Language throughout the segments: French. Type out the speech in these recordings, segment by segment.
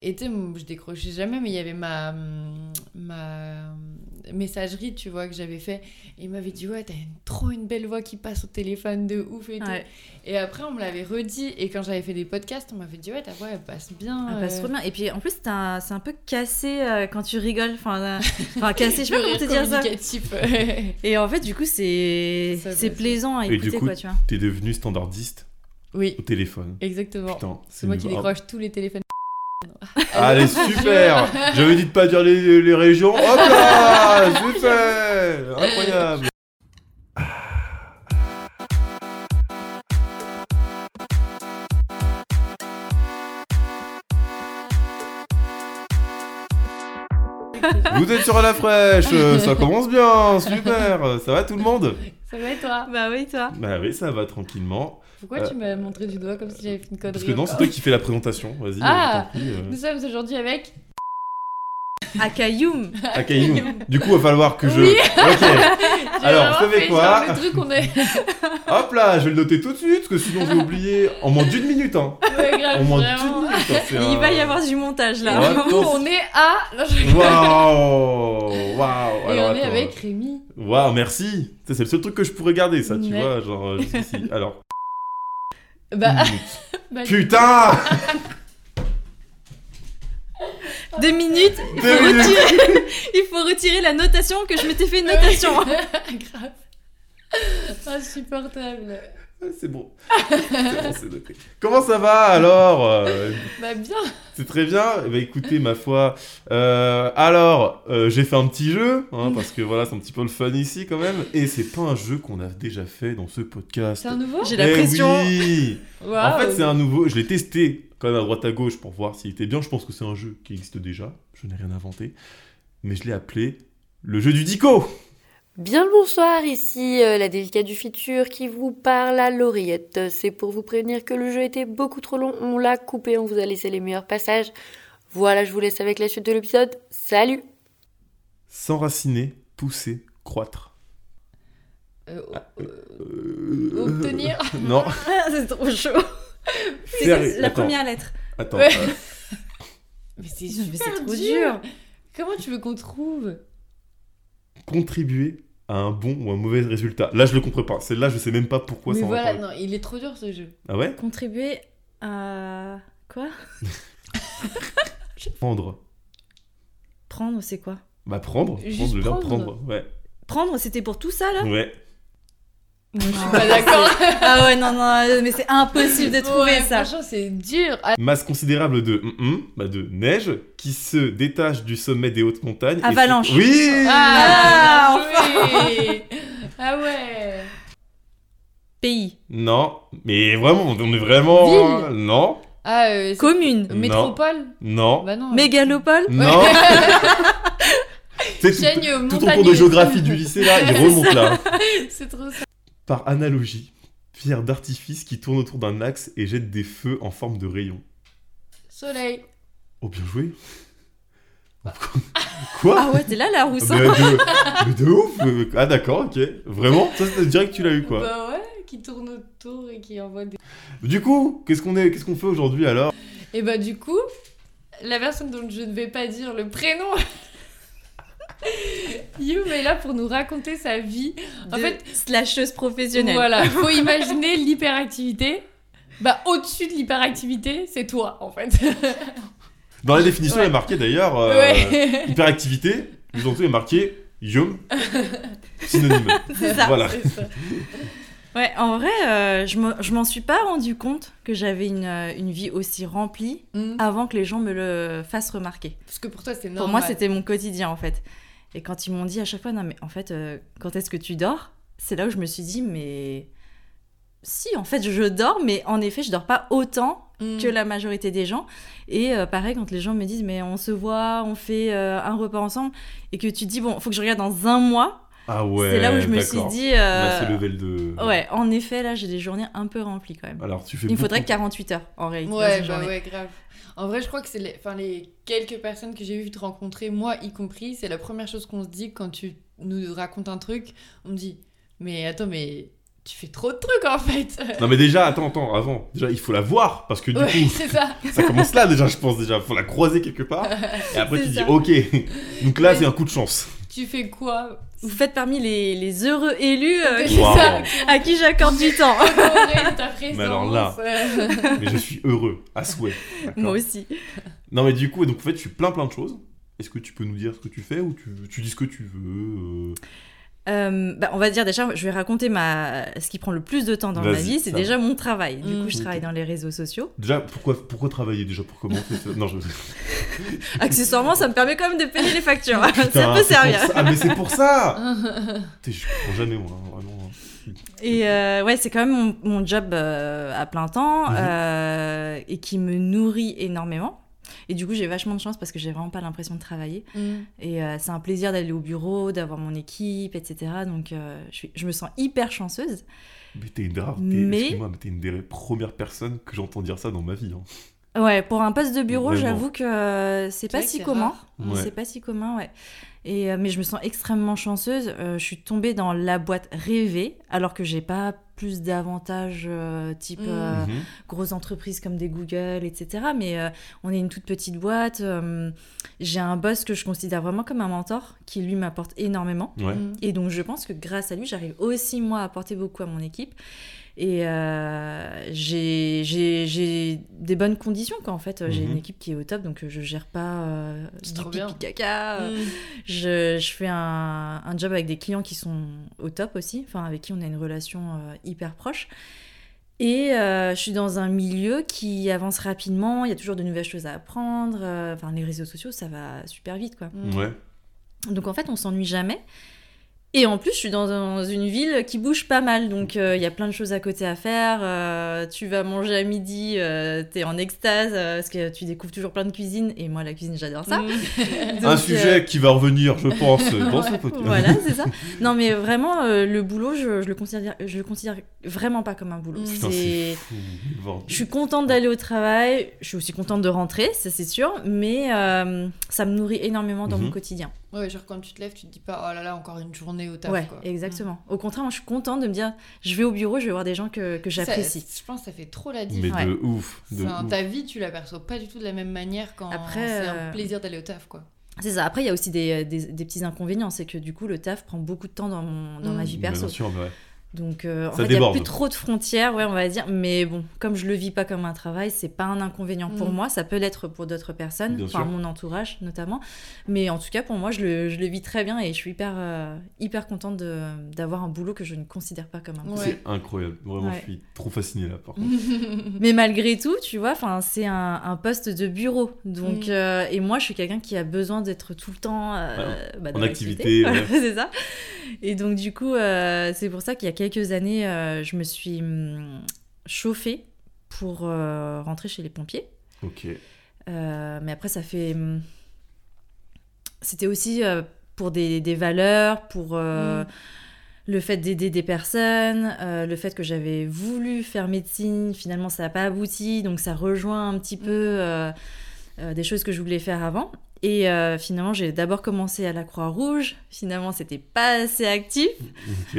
Et tu sais, je décrochais jamais, mais il y avait ma, ma messagerie, tu vois, que j'avais fait. Et il m'avait dit, ouais, t'as une- trop une belle voix qui passe au téléphone de ouf et tout. Ouais. Et après, on me l'avait redit. Et quand j'avais fait des podcasts, on m'avait dit, ouais, ta voix, elle passe bien. Passe euh. trop bien. Et puis en plus, c'est un, c'est un peu cassé euh, quand tu rigoles. Enfin, euh, enfin cassé, je sais pas comment te dire ça. Et en fait, du coup, c'est Ça, c'est plaisant à Et du écouter, coup, quoi, tu vois. T'es devenu standardiste oui, au téléphone. exactement. Putain, C'est moi qui décroche tous les téléphones. Allez, super. J'avais dit de pas dire les, les régions. Hop là Super. Incroyable. Vous êtes sur la fraîche, ça commence bien, super. Ça va tout le monde? Ça va et toi? Bah oui, toi. Bah oui, ça va tranquillement. Pourquoi Euh, tu m'as montré du doigt comme si j'avais fait une connerie Parce que non, c'est toi qui fais la présentation. Vas-y, Ah prie, euh. Nous sommes aujourd'hui avec. Akayoum. Akaïnou. Du coup, il va falloir que je. Oui. Ok. Alors, vous savez quoi genre le truc qu'on est. Hop là, je vais le noter tout de suite, parce que sinon je vais oublier en moins d'une minute. Hein. Ouais, grave, En moins d'une minute. hein, Il un- va y avoir du montage là. Ouais. Du coup, on est à. Waouh Waouh Et on est avec Rémi. Waouh, merci C'est le seul truc que je pourrais garder, ça, tu Ouais. vois. Genre, euh. Alors. Bah, minute. bah, Putain Deux minutes. Il faut, Deux minutes. retirer... il faut retirer la notation que je m'étais fait une notation. Grave. Insupportable. C'est bon. C'est bon, c'est noté. Comment ça va alors euh, Bah, bien. C'est très bien. Eh ben, écoutez, ma foi. euh, alors, euh, j'ai fait un petit jeu, hein, parce que voilà, c'est un petit peu le fun ici quand même. Et c'est pas un jeu qu'on a déjà fait dans ce podcast. C'est un nouveau J'ai la Eh pression. oui En fait, c'est un nouveau. Je l'ai testé quand même à droite à gauche pour voir s'il était bien. Je pense que c'est un jeu qui existe déjà. Je n'ai rien inventé. Mais je l'ai appelé le jeu du Dico. Bien le bonsoir, ici euh, la délicate du futur qui vous parle à l'oreillette. C'est pour vous prévenir que le jeu était beaucoup trop long, on l'a coupé, on vous a laissé les meilleurs passages. Voilà, je vous laisse avec la suite de l'épisode. Salut S'enraciner, pousser, croître. Euh, Euh, Obtenir. Non. c'est trop chaud. C'est Sérieux, la attends, première lettre. Attends. Ouais. euh, Mais c'est trop dur. dur. Comment tu veux qu'on trouve? Contribuer à un bon ou un mauvais résultat. Là, je le comprends pas. Celle-là, je sais même pas pourquoi Mais ça voilà, non, il est trop dur ce jeu. Ah ouais? Contribuer à. Quoi? Prendre. Prendre, c'est quoi? Bah prendre. Juste prendre le verbe prendre. prendre. Ouais. Prendre, c'était pour tout ça là? Ouais. Je suis pas d'accord. Ah ouais, non, non, mais c'est impossible de trouver Ouais, ça. Franchement, c'est dur. Ah, Masse considérable de hum, hum, bah de neige qui se détache du sommet des hautes montagnes. et Avalanche. Oui Ah, Ah, bien joué. Ah ouais. Pays. Non, mais vraiment, on est vraiment. Ville. Non, Ah, euh, Commune. Non. métropole non, Bah non. Mégalopole. non. C'est tout, tout ton cours de géographie du lycée là, il remonte là. C'est trop ça. Par analogie, pierre d'artifice qui tourne autour d'un axe et jette des feux en forme de rayons. Soleil. Oh, bien joué. Quoi Ah ouais, t'es là la rousse. mais, de, mais de ouf euh, Ah d'accord, ok. Vraiment Ça, c'est direct que tu l'as eu, quoi. Bah ouais, qui tourne autour et qui envoie des. Du coup, qu'est-ce qu'on est, qu'est-ce qu'on fait aujourd'hui alors? Et bah du coup, la personne dont je ne vais pas dire le prénom. Youm est là pour nous raconter sa vie. En De fait, slasheuse professionnelle. voilà, faut imaginer l'hyperactivité. Bah au-dessus de l'hyperactivité, c'est toi en fait. Dans la définition, Ouais. il est marqué d'ailleurs euh, ouais. hyperactivité. Juste en dessous, il est marqué yum. Synonyme. C'est ça. Voilà. Ça. Ouais, en vrai, euh, je m'en suis pas rendu compte que j'avais une, euh, une vie aussi remplie Mm. avant que les gens me le fassent remarquer. Parce que pour toi, c'est normal. Pour moi, c'était mon quotidien en fait. Et quand ils m'ont dit à chaque fois, non mais en fait, euh, quand est-ce que tu dors? C'est là où je me suis dit, mais si, en fait, je dors, mais en effet, je dors pas autant Mm. que la majorité des gens. Et euh, pareil, quand les gens me disent, mais on se voit, on fait euh, un repas ensemble, et que tu te dis, bon, faut que je regarde dans un mois, Ah ouais. c'est là où je me suis dit, euh, ce level de. ouais, en effet, là, j'ai des journées un peu remplies quand même. Alors tu fais. Il me faudrait beaucoup- 48 heures en réalité. Ouais, bah ouais, grave. En vrai, je crois que c'est les... Enfin, les quelques personnes que j'ai eu te rencontrer, moi y compris, c'est la première chose qu'on se dit quand tu nous racontes un truc. On me dit, mais attends, mais tu fais trop de trucs en fait. Non mais déjà, attends, attends, avant, déjà il faut la voir parce que du Ouais, coup, c'est ça. ça commence là déjà, je pense déjà, faut la croiser quelque part. Et après tu dis ça. ok, donc là c'est un coup de chance. Tu fais quoi Vous faites parmi les, les heureux élus euh, C'est qui- Wow. ça. à qui j'accorde du temps. Honorer ta présence. Mais alors là. Mais je suis heureux, à souhait. Moi aussi. Non mais du coup, donc en fait tu fais plein plein de choses. Est-ce que tu peux nous dire ce que tu fais ou tu, tu dis ce que tu veux euh, Euh, bah, on va dire déjà, je vais raconter ma... ce qui prend le plus de temps dans ma vie, c'est ça déjà mon travail. Du coup, je travaille dans les réseaux sociaux. Déjà, pourquoi, pourquoi travailler déjà? Pour commencer ça? Non, je... Accessoirement, ça me permet quand même de payer les factures. ça Putain, peut c'est pour servir. ça. Ah mais c'est pour ça Je comprends jamais moi, hein, vraiment. hein. Et euh, ouais, c'est quand même mon, mon job euh, à plein temps Mhm. et qui me nourrit énormément. Et du coup, j'ai vachement de chance parce que j'ai vraiment pas l'impression de travailler. mm. Et euh, c'est un plaisir d'aller au bureau, d'avoir mon équipe, etc. Donc, euh, je, suis- je me sens hyper chanceuse. Mais t'es une t'es- Mais- une des premières personnes que j'entends dire ça dans ma vie. hein. Ouais, pour un poste de bureau, j'avoue que euh, c'est pas si commun. Ouais. C'est pas si commun, ouais. Et, euh, mais je me sens extrêmement chanceuse. Euh, je suis tombée dans la boîte rêvée, alors que j'ai pas plus d'avantages euh, type Mm. euh, Mhm. grosses entreprises comme des Google, etc. Mais euh, on est une toute petite boîte. euh, j'ai un boss que je considère vraiment comme un mentor, qui lui m'apporte énormément. Ouais. Mm. Et donc je pense que grâce à lui, j'arrive aussi moi à apporter beaucoup à mon équipe. Et euh, j'ai j'ai- j'ai des bonnes conditions quoi. En fait, j'ai Mhm. une équipe qui est au top, donc euh, je gère pas euh, du pipi caca. Mm. Je, je fais un, un job avec des clients qui sont au top aussi, enfin avec qui on a une relation euh, hyper proche. Et euh, je suis dans un milieu qui avance rapidement, il y a toujours de nouvelles choses à apprendre. Enfin, les réseaux sociaux, ça va super vite, quoi. Mm. Ouais. Donc en fait, on s'ennuie jamais. Et en plus, je suis dans, une ville qui bouge pas mal, donc euh, il y a plein de choses à côté à faire. euh, tu vas manger à midi, euh, t'es en extase euh, parce que tu découvres toujours plein de cuisine. Et moi, la cuisine, j'adore ça. Mm. un Donc, sujet qui va revenir, je pense, dans ce podcast. Voilà, c'est ça. Non, mais vraiment, euh, le boulot, je, je le considère, je le considère vraiment pas comme un boulot. Mm. Putain, C'est- fou. Je suis contente d'aller au travail, je suis aussi contente de rentrer, ça c'est sûr, mais euh, ça me nourrit énormément dans Mhm. mon quotidien. Ouais, genre quand tu te lèves, tu te dis pas, oh là là, encore une journée au taf. ouais, quoi. exactement. Au contraire, moi je suis contente de me dire, je vais au bureau, je vais voir des gens que, que j'apprécie. Je pense que ça fait trop la Mais différence. de ouf. De Enfin, ouf. ta vie, tu l'aperçois pas du tout de la même manière quand Après, c'est euh, un plaisir d'aller au taf, quoi. C'est ça. Après, il y a aussi des, des- des petits inconvénients, c'est que du coup, le taf prend beaucoup de temps dans, mon, dans ma Mm. vie Bien perso. sûr, mais ouais. Donc, euh, en Ça fait, il n'y a plus trop de frontières, ouais, on va dire. Mais bon, comme je le vis pas comme un travail, c'est pas un inconvénient pour Mm. moi. Ça peut l'être pour d'autres personnes, enfin mon entourage notamment. Mais en tout cas, pour moi, je le, je le vis très bien et je suis hyper, euh, hyper contente de- d'avoir un boulot que je ne considère pas comme un boulot. Ouais. C'est incroyable. Vraiment, Ouais. je suis trop fasciné là, par contre. Mais malgré tout, tu vois, enfin, c'est un, un poste de bureau. Donc, Mm. euh, et moi, je suis quelqu'un qui a besoin d'être tout le temps euh, bah, dans en l'activité. activité, Voilà, c'est ça. Et donc, du coup, euh, c'est pour ça qu'il y a quelques années, euh, je me suis hum, chauffée pour euh, rentrer chez les pompiers. Ok. Euh, mais après, ça fait. hum, C'était aussi euh, pour des, des valeurs, pour euh, Mm. le fait d'aider des personnes, euh, le fait que j'avais voulu faire médecine, finalement ça n'a pas abouti, donc ça rejoint un petit peu euh, euh, des choses que je voulais faire avant. Et euh, finalement, j'ai d'abord commencé à la Croix-Rouge. Finalement, c'était pas assez actif.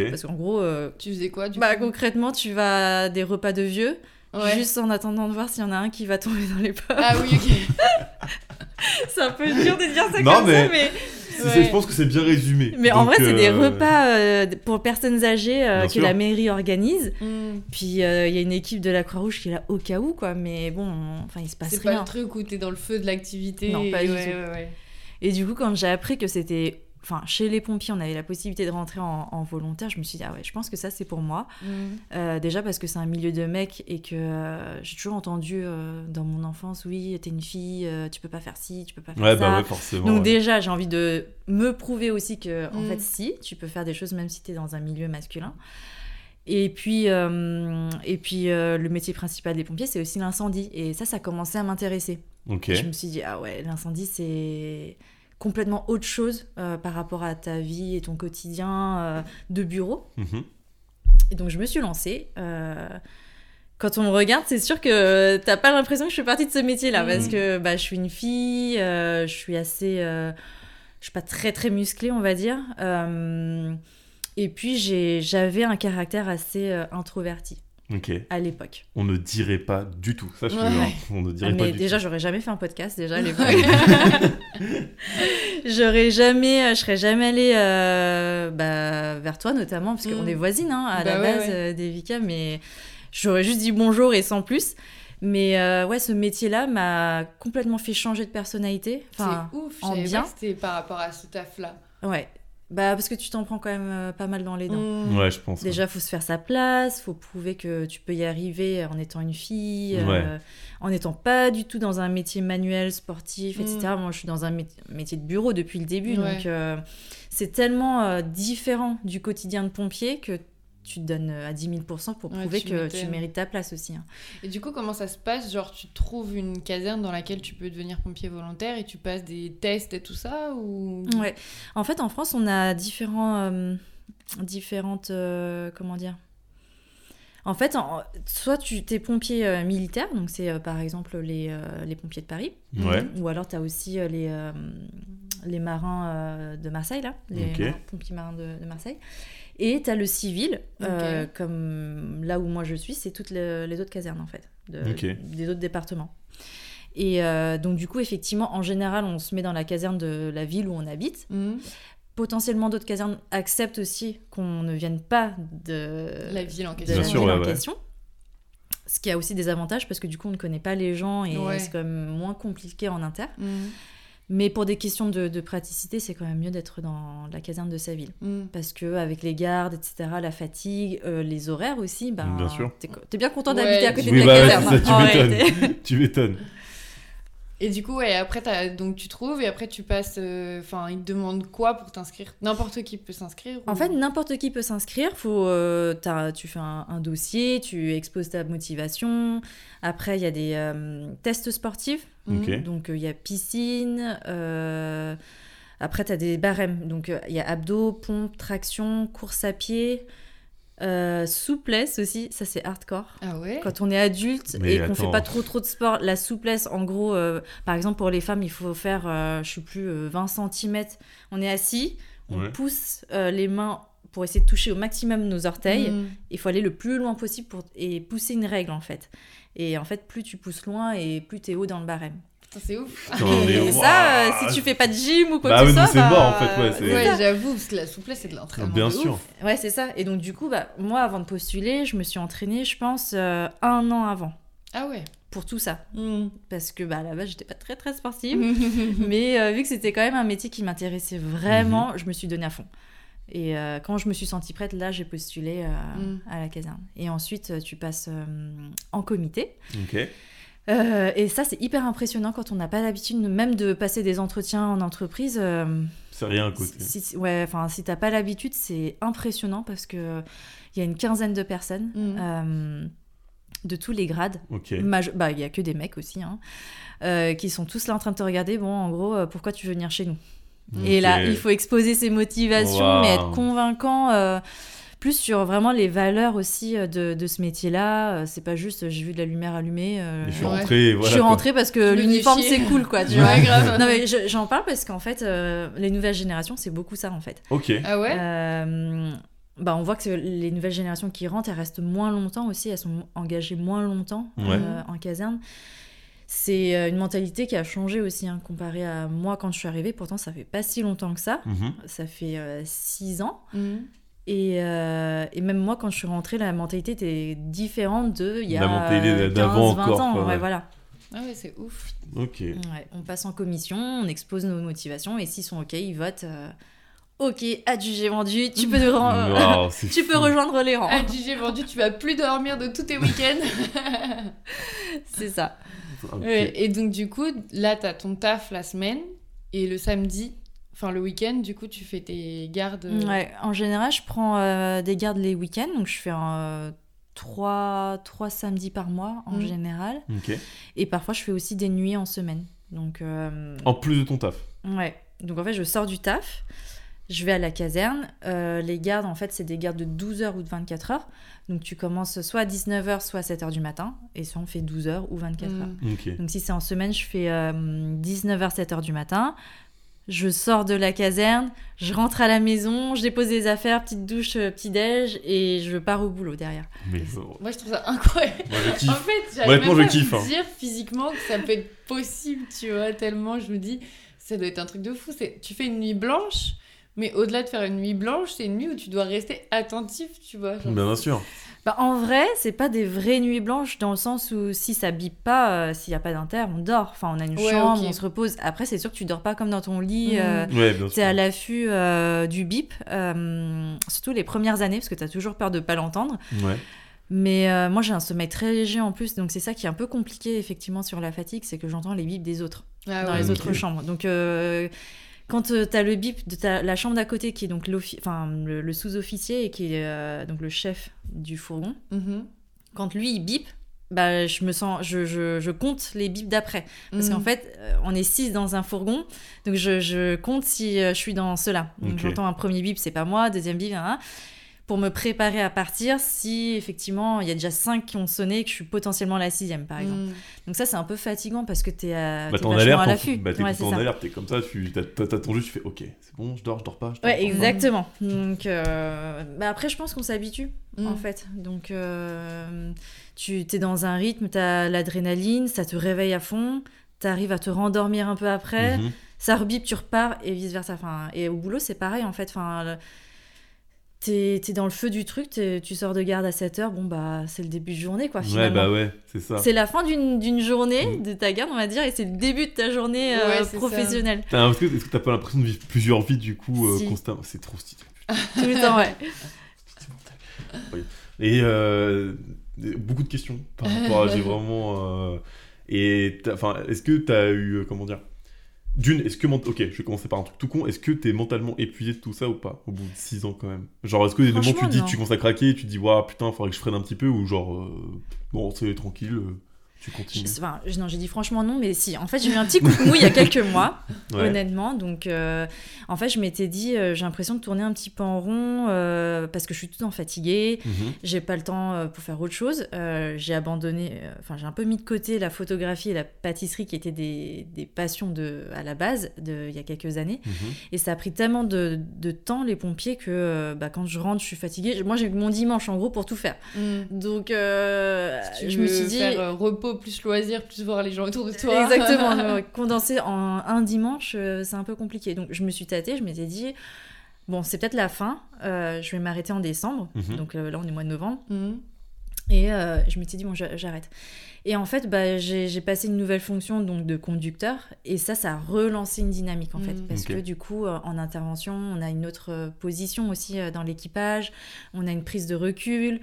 Parce qu'en gros, euh, tu faisais quoi, du bah, coup? concrètement, tu vas à des repas de vieux, Ouais. juste en attendant de voir s'il y en a un qui va tomber dans les pommes. Ah oui, ok. c'est un peu dur de dire ça Non, comme mais- ça, mais... Ouais. Je pense que c'est bien résumé. Mais en vrai, c'est des euh, repas euh, pour personnes âgées euh, que sûr. la mairie organise. Mm. Puis euh, il y a une équipe de la Croix-Rouge qui est là au cas où, quoi. Mais bon, enfin, il se passe C'est pas rien. le truc où t'es dans le feu de l'activité. Non, pas et du ouais, tout. ouais, ouais. Et du coup, quand j'ai appris que c'était. Enfin, chez les pompiers, on avait la possibilité de rentrer en, en volontaire. Je me suis dit, ah ouais, je pense que ça, c'est pour moi. Mm. Euh, déjà parce que c'est un milieu de mecs et que euh, j'ai toujours entendu euh, dans mon enfance, oui, t'es une fille, euh, tu peux pas faire ci, tu peux pas faire Ouais, ça. bah ouais, forcément. Donc ouais. déjà, j'ai envie de me prouver aussi que, en Mm. fait, si, tu peux faire des choses même si tu es dans un milieu masculin. Et puis, euh, et puis euh, le métier principal des pompiers, c'est aussi l'incendie. Et ça, ça a commencé à m'intéresser. Je me suis dit, ah ouais, l'incendie, c'est complètement autre chose euh, par rapport à ta vie et ton quotidien euh, de bureau. Mhm. Et donc, je me suis lancée. euh, quand on me regarde, c'est sûr que t'as pas l'impression que je fais partie de ce métier-là, Mhm. parce que bah, je suis une fille, je suis assez, je suis pas très très musclée, on va dire. Et puis j'avais un caractère assez introverti À l'époque. On ne dirait pas du tout. Ça, je Ouais. On ne Ah, dirait pas mais du déjà, j'aurais jamais fait un podcast déjà à l'époque. j'aurais jamais, euh, je serais jamais allée euh, bah, vers toi notamment parce qu'on Mm. est voisines hein, à Bah la ouais, base ouais. euh, d'Evika, mais j'aurais juste dit bonjour et sans plus. Mais euh, ouais, ce métier-là m'a complètement fait changer de personnalité. Enfin, c'est ouf, en bien. c'était par rapport à ce taf-là. ouais. Bah parce que tu t'en prends quand même euh, pas mal dans les dents. Mm. Ouais, je pense. Déjà, faut se faire sa place, faut prouver que tu peux y arriver en étant une fille, euh, en n'étant pas du tout dans un métier manuel, sportif, etc. Mm. Moi, je suis dans un mé- métier de bureau depuis le début, Ouais. donc euh, c'est tellement euh, différent du quotidien de pompier que tu te donnes euh, à 10 000 pour Ouais, prouver tu que tu mérites ta place aussi. hein. Et du coup, comment ça se passe? Genre, tu trouves une caserne dans laquelle tu peux devenir pompier volontaire et tu passes des tests et tout ça ou... Ouais. En fait, en France, on a différents, euh, différentes, euh, comment dire? En fait, en- soit tu es pompier euh, militaire, donc c'est euh, par exemple les, euh, les pompiers de Paris, Ouais. ou alors tu as aussi euh, les, euh, les marins euh, de Marseille, là, les marins- pompiers marins de, de Marseille. Et tu as le civil, euh, comme là où moi je suis, c'est toutes les, les autres casernes en fait, de- des autres départements. Et euh, donc du coup, effectivement, en général, on se met dans la caserne de la ville où on habite. Mm. Potentiellement, d'autres casernes acceptent aussi qu'on ne vienne pas de La ville en de question. Bien sûr, ouais, en ouais. question. Ce qui a aussi des avantages parce que du coup, on ne connaît pas les gens et Ouais. c'est quand même moins compliqué en inter. Mm. Mais pour des questions de, de praticité, c'est quand même mieux d'être dans la caserne de sa ville. Mm. Parce que avec les gardes, etc., la fatigue, euh, les horaires aussi, ben, Bien sûr. T'es, bien content Ouais, d'habiter à côté Oui, de bah la caserne. ça, tu m'étonnes. réalité. tu m'étonnes. Et du coup, ouais, après, t'as- donc tu trouves et après tu passes. euh, Enfin, ils te demandent quoi pour t'inscrire? N'importe qui peut s'inscrire En fait, n'importe qui peut s'inscrire. Faut, euh, t'as- tu fais un, un dossier, tu exposes ta motivation. Après, il y a des euh, tests sportifs. Donc, euh, il y a piscine. euh, Après, tu as des barèmes. Donc, euh, il y a abdos, pompe, traction, course à pied. euh, souplesse aussi, ça c'est hardcore. Ah ouais Quand on est adulte Mais et qu'on fait pas trop trop de sport, la souplesse, en gros, euh, par exemple pour les femmes, il faut faire, euh, je sais plus, euh, 20 cm. On est assis, on Ouais. pousse euh, les mains pour essayer de toucher au maximum nos orteils. Mm. Il faut aller le plus loin possible pour et pousser une règle en fait. Et en fait, plus tu pousses loin et plus tu es haut dans le barème. C'est ouf. Et ça, euh, si tu fais pas de gym ou quoi Bah que ce soit, c'est bah, mort, en fait, ouais, Ouais, j'avoue, parce que la souplesse, c'est de l'entraînement. Bien de sûr. ouf. Ouais, c'est ça. Et donc du coup, bah, moi, avant de postuler, je me suis entraînée, je pense, euh, un an avant Ah ouais. pour tout ça. Mm. Parce que bah, à la base, j'étais pas très très sportive. Mais euh, vu que c'était quand même un métier qui m'intéressait vraiment, je me suis donnée à fond. Et euh, quand je me suis sentie prête, là, j'ai postulé euh, Mm. à la caserne. Et ensuite, euh, tu passes euh, en comité. Ok. Euh, et ça, c'est hyper impressionnant quand on n'a pas l'habitude même de passer des entretiens en entreprise. euh, C'est rien à côté. si, si- ouais, enfin, si t'as pas l'habitude, c'est impressionnant parce que il y a une quinzaine de personnes Mm. euh, de tous les grades. Bah, il y a que des mecs aussi, hein, euh, qui sont tous là en train de te regarder. Bon, en gros, euh, pourquoi tu veux venir chez nous? Et là, il faut exposer ses motivations, mais être convaincant. euh, plus sur vraiment les valeurs aussi euh, de, de ce métier-là. Euh, C'est pas juste j'ai vu de la lumière allumée. euh, je suis Ouais. rentré, voilà. je suis quoi. rentrée parce que l'uniforme c'est cool quoi. Tu Ouais, vois grave. non mais je- j'en parle parce qu'en fait euh, les nouvelles générations c'est beaucoup ça en fait. Ok. Ah ouais? Euh, bah on voit que les nouvelles générations qui rentrent elles restent moins longtemps aussi, elles sont engagées moins longtemps Ouais. euh, en caserne. C'est euh, une mentalité qui a changé aussi hein, comparé à moi quand je suis arrivée. Pourtant ça fait pas si longtemps que ça. Mhm. Ça fait euh, six ans. Mm. Et, euh, et même moi, quand je suis rentrée, la mentalité était différente de il y a La mentalité euh, d'avant 15, 20 encore, ans. quoi, ouais, ouais. voilà. Ah ouais, c'est ouf. Ok. Ouais, on passe en commission, on expose nos motivations et s'ils sont OK, ils votent. euh, OK, adjugé vendu, tu peux, c'est tu peux rejoindre les rangs. J'ai vendu, tu vas plus dormir de tous tes week-ends. C'est ça. Ouais, et donc, du coup, là, t'as ton taf la semaine et le samedi, enfin le week-end, du coup, tu fais tes gardes. euh, Ouais, en général, je prends euh, des gardes les week-ends, donc je fais euh, trois, trois samedis par mois en Mhm. général. Ok. Et parfois, je fais aussi des nuits en semaine. Donc, euh, En plus de ton taf. Ouais. Donc en fait, je sors du taf, je vais à la caserne. Euh, les gardes, en fait, c'est des gardes de 12 heures ou de 24 heures. Donc tu commences soit à 19h, soit à 7h du matin. Et soit on fait 12 heures ou 24 heures. mm. Ok. Donc si c'est en semaine, je fais 19h, 7h du matin. je sors de la caserne, je rentre à la maison, je dépose des affaires, petite douche, euh, petit déj, et je pars au boulot derrière. Mais euh, Moi, je trouve ça incroyable. moi je En fait, j'arrive Honnêtement, même je pas kiffe, à hein. me dire physiquement que ça peut être possible, tu vois, tellement je me dis, ça doit être un truc de fou. C'est, tu fais une nuit blanche, mais au-delà de faire une nuit blanche, c'est une nuit où tu dois rester attentif, tu vois. genre. Bien sûr. Bah, en vrai, c'est pas des vraies nuits blanches dans le sens où si ça bip pas, euh, s'il y a pas d'inter, on dort. Enfin, on a une Ouais, chambre, on se repose. Après, c'est sûr que tu dors pas comme dans ton lit. Euh, Ouais, bien T'es sûr. à l'affût euh, du bip, euh, surtout les premières années, parce que t'as toujours peur de pas l'entendre. Ouais. Mais euh, moi, j'ai un sommeil très léger en plus, donc c'est ça qui est un peu compliqué effectivement sur la fatigue, c'est que j'entends les bips des autres Ah dans ouais, les autres chambres. Donc euh, quand euh, t'as le bip de ta- la chambre d'à côté qui est donc enfin, le, le sous-officier et qui est euh, donc le chef du fourgon, Mhm. quand lui il bip, bah, je me sens, je, je, je compte les bips d'après. Parce Mhm. qu'en fait, euh, on est six dans un fourgon, donc je, je compte si je suis dans cela. Donc j'entends un premier bip, c'est pas moi, deuxième bip, hein, hein, pour me préparer à partir si effectivement il y a déjà cinq qui ont sonné et que je suis potentiellement la sixième par exemple. Mhm. Donc ça c'est un peu fatigant parce que t'es à Bah, t'es t'es en alerte, à l'affût. bah, t'es Ouais, en ça. alerte, t'es comme ça, tu t'as- t'as t'as ton jeu, tu fais ok, c'est bon, je dors, je dors pas. Je dors Ouais, exactement. Donc, euh, bah après, je pense qu'on s'habitue, Mhm. en fait. Donc, euh, tu es dans un rythme, tu as l'adrénaline, ça te réveille à fond, tu arrives à te rendormir un peu après, Mhm. ça rebip, tu repars, et vice-versa. Enfin, et au boulot, c'est pareil, en fait. Enfin, le- T'es es dans le feu du truc, t'es- tu sors de garde à 7h, bon bah c'est le début de journée quoi Ouais, finalement. bah ouais, c'est ça. C'est la fin d'une d'une journée Mm. de ta garde on va dire et c'est le début de ta journée euh, Ouais, professionnelle. Est-ce que est-ce que t'as pas l'impression de vivre plusieurs vies du coup euh, Si. constamment? C'est trop stylé. Tout le temps ouais. c'est mortel. Oui. Et euh, beaucoup de questions par rapport à j'ai vraiment. euh, et enfin, est-ce que t'as eu comment dire D'une, est-ce que ok, je vais commencer par un truc tout con. Est-ce que t'es mentalement épuisé de tout ça ou pas au bout de 6 ans quand même? Genre, est-ce que des moments tu dis non. tu commences à craquer tu dis waouh putain, faudrait que je freine un petit peu ou genre euh, bon c'est tranquille, euh, tu continues. Je- enfin, je- non, j'ai dit franchement non, mais si. En fait, j'ai eu un petit coup de mou il y a quelques mois, Ouais. honnêtement. Donc, euh, en fait, je m'étais dit, euh, j'ai l'impression de tourner un petit peu en rond euh, parce que je suis tout le temps fatiguée. Mhm. J'ai pas le temps euh, pour faire autre chose. Euh, j'ai abandonné, euh, enfin, j'ai un peu mis de côté la photographie et la pâtisserie qui étaient des, des passions de, à la base de, il y a quelques années. Mhm. Et ça a pris tellement de, de temps, les pompiers, que euh, bah, quand je rentre, je suis fatiguée. Moi, j'ai mon dimanche en gros pour tout faire. Mhm. Donc, euh, Si tu je me suis dit. faire euh, repos plus loisir, plus voir les gens autour de toi. Exactement, condenser en un dimanche, euh, c'est un peu compliqué. Donc je me suis tâtée, je m'étais dit, bon, c'est peut-être la fin, euh, je vais m'arrêter en décembre. Mhm. Donc euh, là, on est au mois de novembre. Mhm. Et euh, je m'étais dit, bon, j'a- j'arrête. Et en fait, bah, j'ai passé une nouvelle fonction donc, de conducteur. Et ça, ça a relancé une dynamique, en fait. Mhm. Parce que du coup, euh, en intervention, on a une autre euh, position aussi euh, dans l'équipage. On a une prise de recul.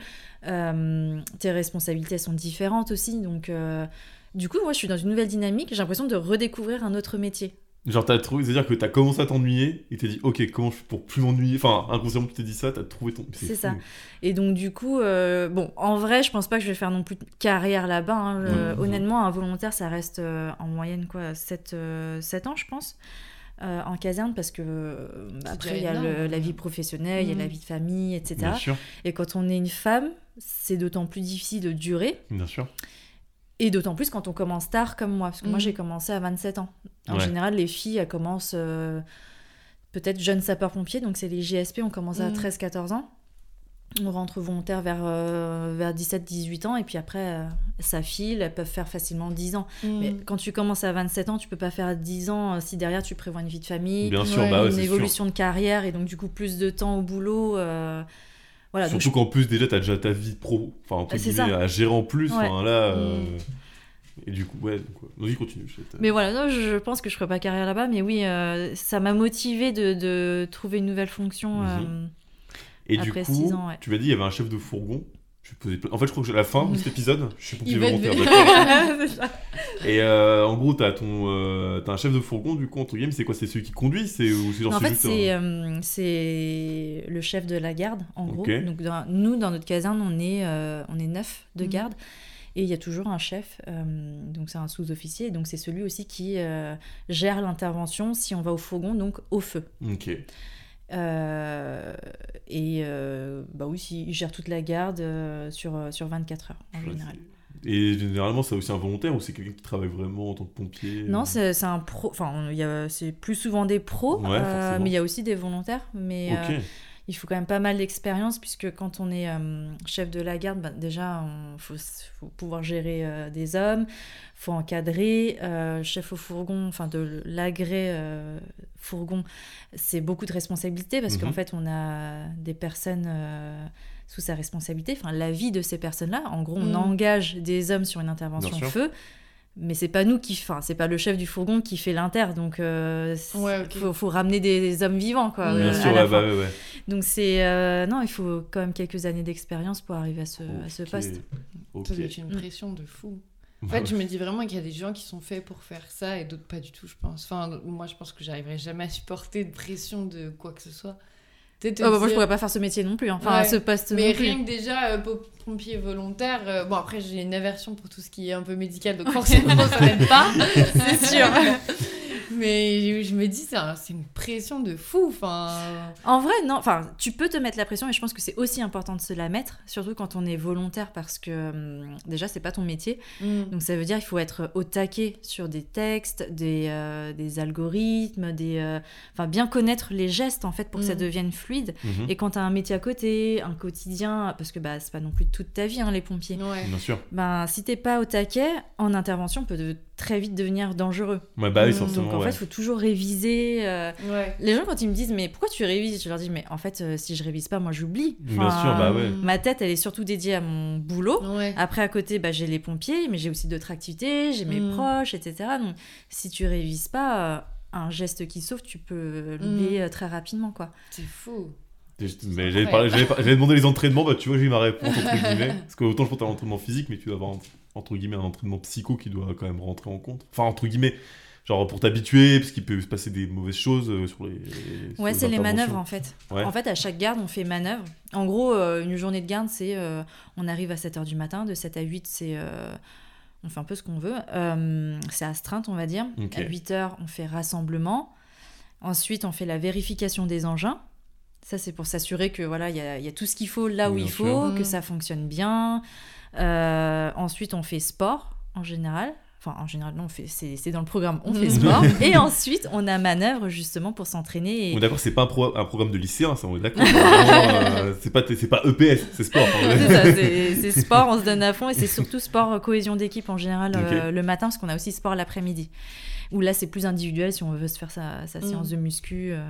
Euh, tes responsabilités sont différentes aussi. Donc, euh, du coup, moi, je suis dans une nouvelle dynamique. J'ai l'impression de redécouvrir un autre métier. Genre, t'as trouvé, c'est-à-dire que t'as commencé à t'ennuyer et t'es dit, ok, comment je fais pour plus m'ennuyer? Enfin, inconsciemment, tu t'es dit ça, t'as trouvé ton. C'est ça. Et donc, du coup, euh, bon, en vrai, je pense pas que je vais faire non plus de carrière là-bas. hein. Honnêtement, un volontaire, ça reste euh, en moyenne quoi, 7, ans, je pense. euh, en caserne parce que euh, bah, après il y a le- la vie professionnelle, il y a la vie de famille, etc. Bien sûr, Et quand on est une femme, c'est d'autant plus difficile de durer bien sûr. Et d'autant plus quand on commence tard comme moi parce que moi Mhm. j'ai commencé à 27 ans. En Ouais. général, les filles elles commencent euh, peut-être jeunes sapeurs-pompiers, donc c'est les JSP, on commence à Mhm. 13-14 ans. On rentre volontaire vers, euh, vers 17-18 ans et puis après euh, ça file, elles peuvent faire facilement 10 ans. Mhm. Mais quand tu commences à 27 ans, tu peux pas faire 10 ans euh, si derrière tu prévois une vie de famille, Bien sûr, Ouais, bah ouais, une sûr. évolution de carrière et donc du coup plus de temps au boulot. Euh, voilà, donc Surtout qu'en plus, déjà, t'as déjà ta vie pro, enfin, entre Ah, c'est guillemets, ça. à gérer en plus. Ouais. Enfin, là. euh, Mm. Et du coup, ouais, donc, ouais. vas-y, continue. je Mais voilà, non, je je pense que je ferai pas carrière là-bas, mais oui, euh, ça m'a motivé de, de trouver une nouvelle fonction. Mhm. euh, Et du après coup, six ans, ouais. tu m'as dit, il y avait un chef de fourgon. Je vais poser plein- En fait, je crois que à la fin de cet épisode, je suis pompier volontaire. Et euh, en gros, t'as ton, euh, t'as un chef de fourgon, du coup, entre guillemets, c'est quoi? C'est celui qui conduit? C'est ou c'est genre en fait, c'est un- euh, c'est le chef de la garde, en gros. Donc, dans- nous, dans notre caserne, on est, euh, on est neuf de Mhm. garde. Et il y a toujours un chef, euh, donc c'est un sous-officier, donc c'est celui aussi qui euh, gère l'intervention si on va au fourgon, donc au feu. Ok. Euh, et euh, bah oui, si- il gère toute la garde euh, sur, sur 24 heures en Ouais, général. Et généralement, c'est aussi un volontaire ou c'est quelqu'un qui travaille vraiment en tant que pompier Non, euh, c'est c'est un pro. Enfin, c'est plus souvent des pros, Ouais, euh, mais il y a aussi des volontaires. Mais Ok. Il faut quand même pas mal d'expérience puisque quand on est euh, chef de la garde, bah, déjà, il faut, faut pouvoir gérer euh, des hommes, faut encadrer. euh, chef au fourgon, enfin de l'agré euh, fourgon, c'est beaucoup de responsabilités parce Mhm. qu'en fait, on a des personnes euh, sous sa responsabilité, enfin la vie de ces personnes-là. En gros, on Mhm. engage des hommes sur une intervention sûr. feu. Mais c'est pas nous qui, enfin, c'est pas le chef du fourgon qui fait l'inter, donc euh, Ouais, faut, faut ramener des, des hommes vivants, quoi. Bien euh, sûr, la ouais, fin. bah ouais, ouais. Donc c'est euh, non, il faut quand même quelques années d'expérience pour arriver à ce, à ce Ok. poste. Ok. Ça doit être une Mm. pression de fou. En Bah fait, je me dis vraiment qu'il y a des gens qui sont faits pour faire ça et d'autres pas du tout, je pense. Enfin, moi, je pense que j'arriverai jamais à supporter de pression de quoi que ce soit. Oh, bah, moi, je pourrais pas faire ce métier non plus, hein. enfin Ouais. ce poste Mais non plus. rien que déjà, euh, po- pompier volontaire, euh, bon après j'ai une aversion pour tout ce qui est un peu médical, donc forcément ça n'aide pas, c'est sûr. Mais je me dis, c'est un- c'est une pression de fou, enfin... En vrai, non. Enfin, tu peux te mettre la pression, et je pense que c'est aussi important de se la mettre, surtout quand on est volontaire, parce que hum, déjà, c'est pas ton métier. Mm. Donc ça veut dire qu'il faut être au taquet sur des textes, des, euh, des algorithmes, des, euh, enfin bien connaître les gestes en fait pour que ça Mm. devienne fluide. Mhm. Et quand tu as un métier à côté, un quotidien, parce que bah c'est pas non plus toute ta vie hein, les pompiers. Ouais. Bien sûr. Ben si t'es pas au taquet, en intervention peut de- très vite devenir dangereux. Ouais, bah oui, Mm. forcément. Donc en ouais. fait, il faut toujours réviser. euh, Ouais. Les gens quand ils me disent mais pourquoi tu révises, je leur dis mais en fait euh, si je révise pas, moi j'oublie. Bien sûr, bah ouais. Ma tête elle est surtout dédiée à mon boulot. Ouais. Après, à côté, bah, j'ai les pompiers, mais j'ai aussi d'autres activités, j'ai mes Mm. proches, etc. Donc, si tu révises pas, euh, un geste qui sauve, tu peux l'oublier euh, très rapidement, quoi. C'est fou. Mais j'avais demandé les entraînements, bah tu vois, j'ai eu ma réponse entre guillemets. Parce que autant je pense à l'entraînement physique, mais tu dois avoir un- entre guillemets un entraînement psycho qui doit quand même rentrer en compte. Enfin, entre guillemets, genre pour t'habituer, parce qu'il peut se passer des mauvaises choses euh, sur les. sur Ouais, c'est les manœuvres, en fait. Ouais. En fait, à chaque garde, on fait manœuvre. En gros, euh, une journée de garde, c'est euh, on arrive à 7h du matin, de 7 à 8, c'est... euh, on fait un peu ce qu'on veut. Euh, c'est astreinte, on va dire. Ok. À 8h, on fait rassemblement. Ensuite, on fait la vérification des engins. Ça, c'est pour s'assurer que voilà, il y a, il y a tout ce qu'il faut là où Bien il faut, que ça fonctionne bien. Euh, ensuite, on fait sport en général. Enfin, en général, non, on fait, c'est, c'est dans le programme, on fait sport. Et ensuite, on a manœuvre justement pour s'entraîner. Et... On est d'accord, c'est pas un, pro- un programme de lycéen, ça, on est d'accord. Euh, c'est pas, c'est pas EPS, c'est sport. C'est sport, on se donne à fond et c'est surtout sport euh, cohésion d'équipe en général euh, le matin parce qu'on a aussi sport l'après-midi. Où là c'est plus individuel si on veut se faire sa, sa Mm. séance de muscu. euh.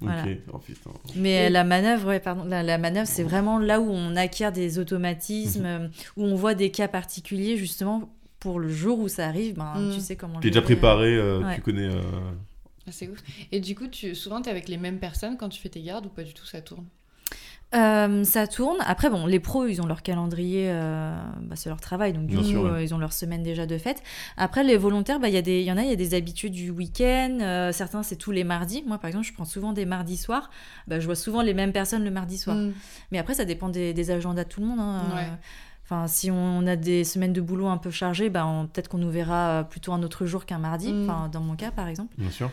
Voilà. Oh putain. Mais Et- la manœuvre, ouais, pardon, la, la manœuvre c'est vraiment là où on acquiert des automatismes, euh, où on voit des cas particuliers justement pour le jour où ça arrive, ben, Mm. tu sais comment. T'es déjà euh. préparé, euh, ouais. tu connais. euh, Ah, c'est ouf. Et du coup, tu, souvent, t'es avec les mêmes personnes quand tu fais tes gardes ou pas du tout, ça tourne? Euh, ça tourne. Après, bon, les pros, ils ont leur calendrier, euh, bah, c'est leur travail, donc du Bien coup, sûr, ouais. euh, ils ont leur semaine déjà de fête. Après, les volontaires, bah, il y, a des- il y en a, il y a des habitudes du week-end. euh, certains, c'est tous les mardis. Moi, par exemple, je prends souvent des mardis soirs. Bah, je vois souvent les mêmes personnes le mardi soir. Mm. Mais après, ça dépend des, des agendas de tout le monde. hein. Ouais. Enfin, si on a des semaines de boulot un peu chargées, bah, peut-être qu'on nous verra plutôt un autre jour qu'un mardi. Mm. Enfin, dans mon cas, par exemple. Bien sûr,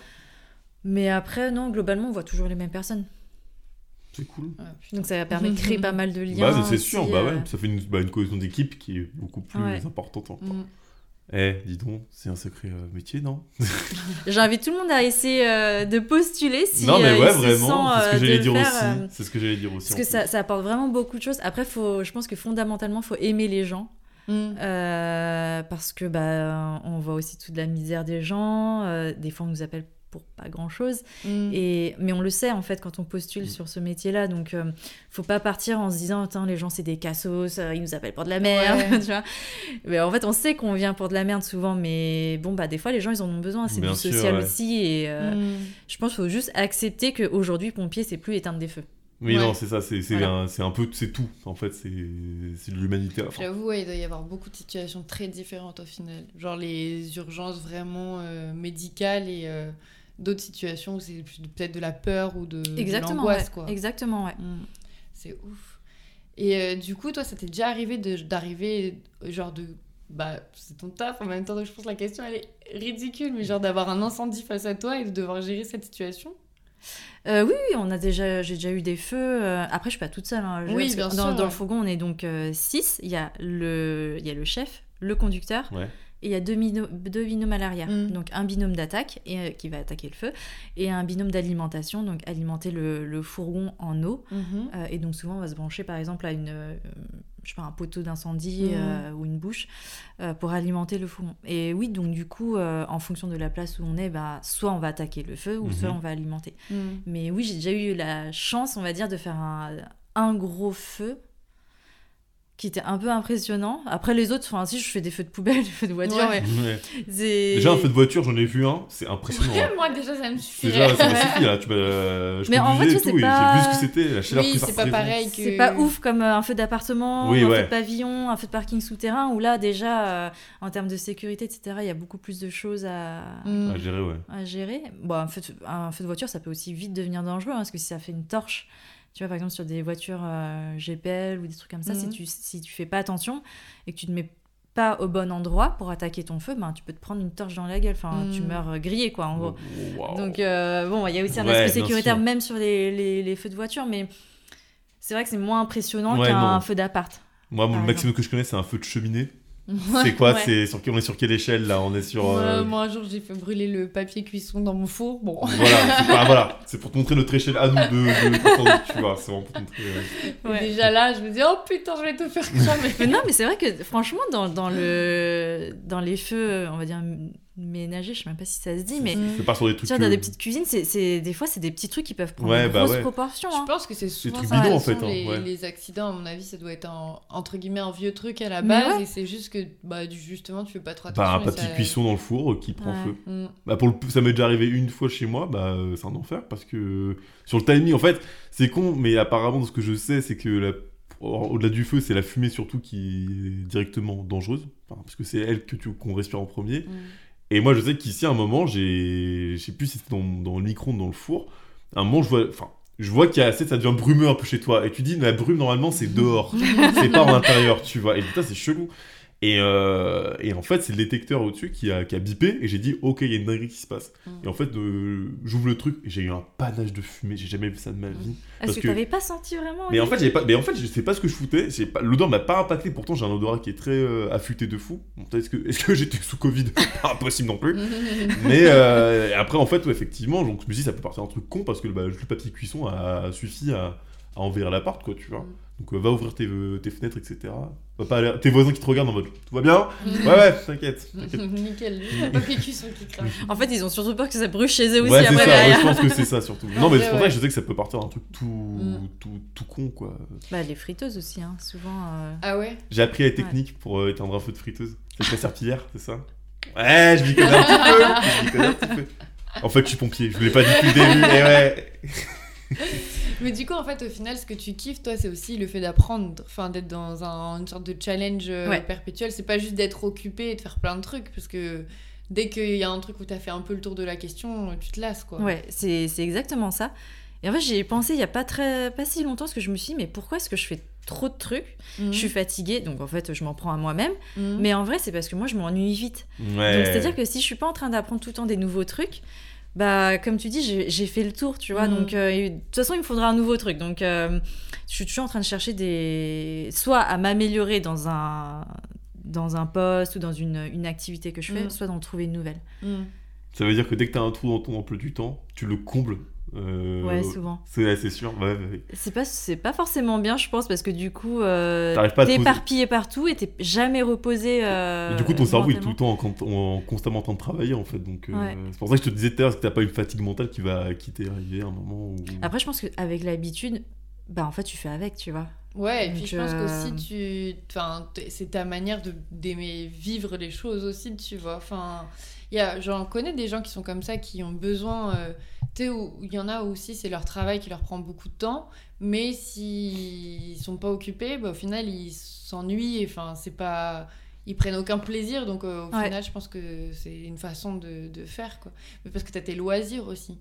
Mais après, non, globalement, on voit toujours les mêmes personnes. C'est cool. Donc, ça permet de créer pas mal de liens. Bah, c'est sûr, bah euh, ouais, ça fait une, bah, une cohésion d'équipe qui est beaucoup plus Ouais. importante. encore. Mm. Eh, dis donc, c'est un sacré euh, métier, non? J'invite tout le monde à essayer euh, de postuler si Non, mais euh, ouais, vraiment, c'est ce que j'allais dire aussi. faire, euh, C'est ce que j'allais dire aussi. parce que ça, ça apporte vraiment beaucoup de choses. Après, faut, je pense que fondamentalement, faut aimer les gens. Mm. Euh, parce que bah, on voit aussi toute la misère des gens. euh, des fois, on nous appelle pour pas grand chose. Mm. Et, mais on le sait en fait quand on postule Mm. sur ce métier-là. Donc, euh, faut pas partir en se disant Attends, les gens c'est des cassos, euh, ils nous appellent pour de la merde. Ouais. tu vois mais en fait, on sait qu'on vient pour de la merde souvent. Mais bon, bah des fois, les gens ils en ont besoin. C'est Bien du sûr, social ouais. aussi. Et euh, Mm. je pense qu'il faut juste accepter qu'aujourd'hui, pompier, c'est plus éteindre des feux. Oui, Ouais. non, c'est ça, c'est c'est Voilà. un, c'est un peu, c'est tout. En fait, c'est c'est de l'humanité. enfin. J'avoue, ouais, il doit y avoir beaucoup de situations très différentes au final. Genre les urgences vraiment euh, médicales et euh, d'autres situations où c'est peut-être de la peur ou de, l'angoisse, ouais. quoi. Exactement, ouais. Mm. C'est ouf. Et euh, du coup, toi, ça t'est déjà arrivé de- d'arriver, euh, genre de. Bah, c'est ton taf en même temps, donc je pense que la question elle est ridicule, mais genre d'avoir un incendie face à toi et de devoir gérer cette situation? Euh, oui, oui, on a déjà, j'ai déjà eu des feux. euh, après, je suis pas toute seule. hein, je- Oui, bien dans, sûr, dans le fourgon, on est donc 6. Il y a le, il y a le chef, le conducteur, Ouais. Et il y a deux, binômes à l'arrière. Mm. Donc un binôme d'attaque et euh, qui va attaquer le feu, et un binôme d'alimentation, donc alimenter le, le fourgon en eau. Mhm. Euh, et donc souvent, on va se brancher par exemple à une, euh, je sais pas, un poteau d'incendie euh, ou une bouche euh, pour alimenter le fourgon. Et oui, donc du coup, euh, en fonction de la place où on est, bah, soit on va attaquer le feu ou Mhm. soit on va alimenter. Mhm. Mais oui, j'ai déjà eu la chance, on va dire, de faire un, un gros feu qui était un peu impressionnant. Après les autres, enfin si je fais des feux de poubelle, des feux de voiture, Ouais. mais Ouais. c'est... Déjà, un feu de voiture, j'en ai vu un, c'est impressionnant. Moi, déjà, ça me suffit. Déjà, ça m'a suffi, là. Tu m'as, je Mais en et tu sais, c'est pas- j'ai vu ce que c'était, la chaleur Oui, que ça c'est pas pareil que. C'est pas ouf comme euh, un feu d'appartement, Oui, un ouais. feu de pavillon, un feu de parking souterrain, où là déjà, euh, en termes de sécurité, etc., il y a beaucoup plus de choses à. À gérer, ouais. à gérer. Bon, un feu, de, un feu de voiture, ça peut aussi vite devenir dangereux, hein, parce que si ça fait une torche, tu vois, par exemple, sur des voitures euh, GPL ou des trucs comme ça, si, Mhm. tu, si tu fais pas attention et que tu te mets pas au bon endroit pour attaquer ton feu, ben, tu peux te prendre une torche dans la gueule, enfin, tu Mhm. meurs euh, grillé, quoi, en gros. Wow. Donc, euh, bon, il y a aussi un Ouais, aspect sécuritaire, même sur les, les- les feux de voiture, mais c'est vrai que c'est moins impressionnant Ouais, qu'un feu d'appart. Moi, mon par maximum que je connais, c'est un feu de cheminée. Ouais. C'est quoi Ouais. C'est sur on est sur quelle échelle là? On est sur. Moi, euh, moi, un jour, j'ai fait brûler le papier cuisson dans mon four. Bon. Voilà, c'est pas- voilà, c'est pour te montrer notre échelle à nous de, tu vois. C'est vraiment pour te montrer. euh, Ouais. Déjà là, je me dis, oh putain, je vais te faire cramer. Mais non, mais c'est vrai que franchement, dans, dans, le, dans les feux, on va dire ménagers, je sais même pas si ça se dit, mais. C'est pas sur des trucs. tu vois, dans des petites cuisines, c'est, c'est- des fois, c'est des petits trucs qui peuvent prendre Ouais, une bah grosse ouais. proportion. Je hein. pense que c'est souvent trucs ça, bidons, en sont fait, hein, les, ouais. les accidents, à mon avis, ça doit être un, entre guillemets un vieux truc à la base. ouais. Et c'est juste que bah, justement, tu fais pas trop attention. Bah, un ça- cuisson dans le four qui prend Ouais. feu. Mm. Bah pour le, ça m'est déjà arrivé une fois chez moi, bah euh, c'est un enfer parce que sur le timing, en fait, c'est con, mais apparemment, de ce que je sais, c'est que la- au-delà du feu, c'est la fumée surtout qui est directement dangereuse, parce que c'est elle que tu qu'on respire en premier. Mm. Et moi, je sais qu'ici, à un moment, j'ai, je sais plus si c'était dans, dans le micro-ondes, dans le four, à un moment, je vois, enfin, je vois qu'il y a assez, ça devient brumeux un peu chez toi, et tu dis, la brume normalement, c'est dehors, c'est pas en intérieur, tu vois. Et putain, c'est chelou. Et, euh, et en fait, c'est le détecteur au-dessus qui a, qui a bipé, et j'ai dit, ok, il y a une dinguerie qui se passe. Mm. Et en fait, euh, j'ouvre le truc, et j'ai eu un panache de fumée, j'ai jamais vu ça de ma vie. Est-ce parce que, que- t'avais pas senti vraiment Mais en fait, pas, mais en fait, je sais pas ce que je foutais. Pas... L'odeur m'a pas impacté. Pourtant, j'ai un odorat qui est très euh, affûté de fou. Bon, est-ce que, j'étais sous Covid? Pas impossible non plus. Mais après, en fait, ouais, effectivement, donc je me dis, ça peut partir un truc con parce que bah, le papier cuisson a suffi à, à envers l'appart, quoi, tu vois. Donc, euh, va ouvrir tes, tes fenêtres, etc. Va pas aller- Tes voisins qui te regardent en mode, tout va bien Ouais, ouais, t'inquiète. Nickel, qui. En fait, ils ont surtout peur que ça brûle chez eux aussi Ouais, après ça, ouais, je pense que c'est ça surtout. Non, mais vrai, c'est pour ça que je sais que ça peut partir d'un truc tout, Mm. tout, tout con, quoi. Bah, les friteuses aussi, hein, souvent. euh, Ah ouais? J'ai appris les techniques pour euh, éteindre un feu de friteuse. C'est la serpillière, c'est ça? Ouais, je m'y connais un petit peu. Je m'y connais un petit peu. En fait, je suis pompier. Je vous l'ai pas dit depuis le début. Et ouais. Mais du coup, en fait, au final, ce que tu kiffes, toi, c'est aussi le fait d'apprendre, enfin, d'être dans un- une sorte de challenge euh, Ouais. perpétuel. C'est pas juste d'être occupé et de faire plein de trucs, parce que dès qu'il y a un truc où t'as fait un peu le tour de la question, tu te lasses, quoi. Ouais, c'est c'est exactement ça. Et en fait, j'y ai pensé il y a pas, très, pas si longtemps, parce que je me suis dit, mais pourquoi est-ce que je fais trop de trucs? Mhm. Je suis fatiguée, donc en fait, je m'en prends à moi-même. Mhm. Mais en vrai, c'est parce que moi, je m'ennuie vite. Ouais. Donc, c'est-à-dire que si je suis pas en train d'apprendre tout le temps des nouveaux trucs, bah, comme tu dis, j'ai fait le tour, tu vois. Mhm. Donc, euh, de toute façon, il me faudra un nouveau truc. Donc, euh, je suis toujours en train de chercher des. soit à m'améliorer dans un dans un poste ou dans une, une activité que je fais, Mhm. soit d'en trouver une nouvelle. Mhm. Ça veut dire que dès que t'as un trou dans ton emploi du temps, tu le combles. Euh, Ouais, souvent. C'est ouais, sûr. Ouais, ouais. C'est pas, c'est pas forcément bien, je pense, parce que du coup, euh, t'es poser. éparpillé partout et t'es jamais reposé. euh, Et du coup, ton cerveau est tout le temps en, en- en constamment en train de travailler en fait. Donc, euh, Ouais. c'est pour ça que je te disais tout à l'heure, que t'as pas une fatigue mentale qui va qui t'est arrivée à un moment où. Après, je pense qu'avec l'habitude, bah en fait, tu fais avec, tu vois. Ouais, et puis Donc, je pense euh, qu'aussi, tu... enfin, c'est ta manière de- d'aimer vivre les choses aussi, tu vois. Enfin. J'en connais des gens qui sont comme ça, qui ont besoin. euh, Tu sais, où- il y en a aussi, c'est leur travail qui leur prend beaucoup de temps, mais s'ils sont pas occupés, bah, au final, ils s'ennuient. Enfin, c'est pas. Ils prennent aucun plaisir, donc euh, au Ouais. final, je pense que c'est une façon de, de faire, quoi. Mais parce que t'as tes loisirs aussi.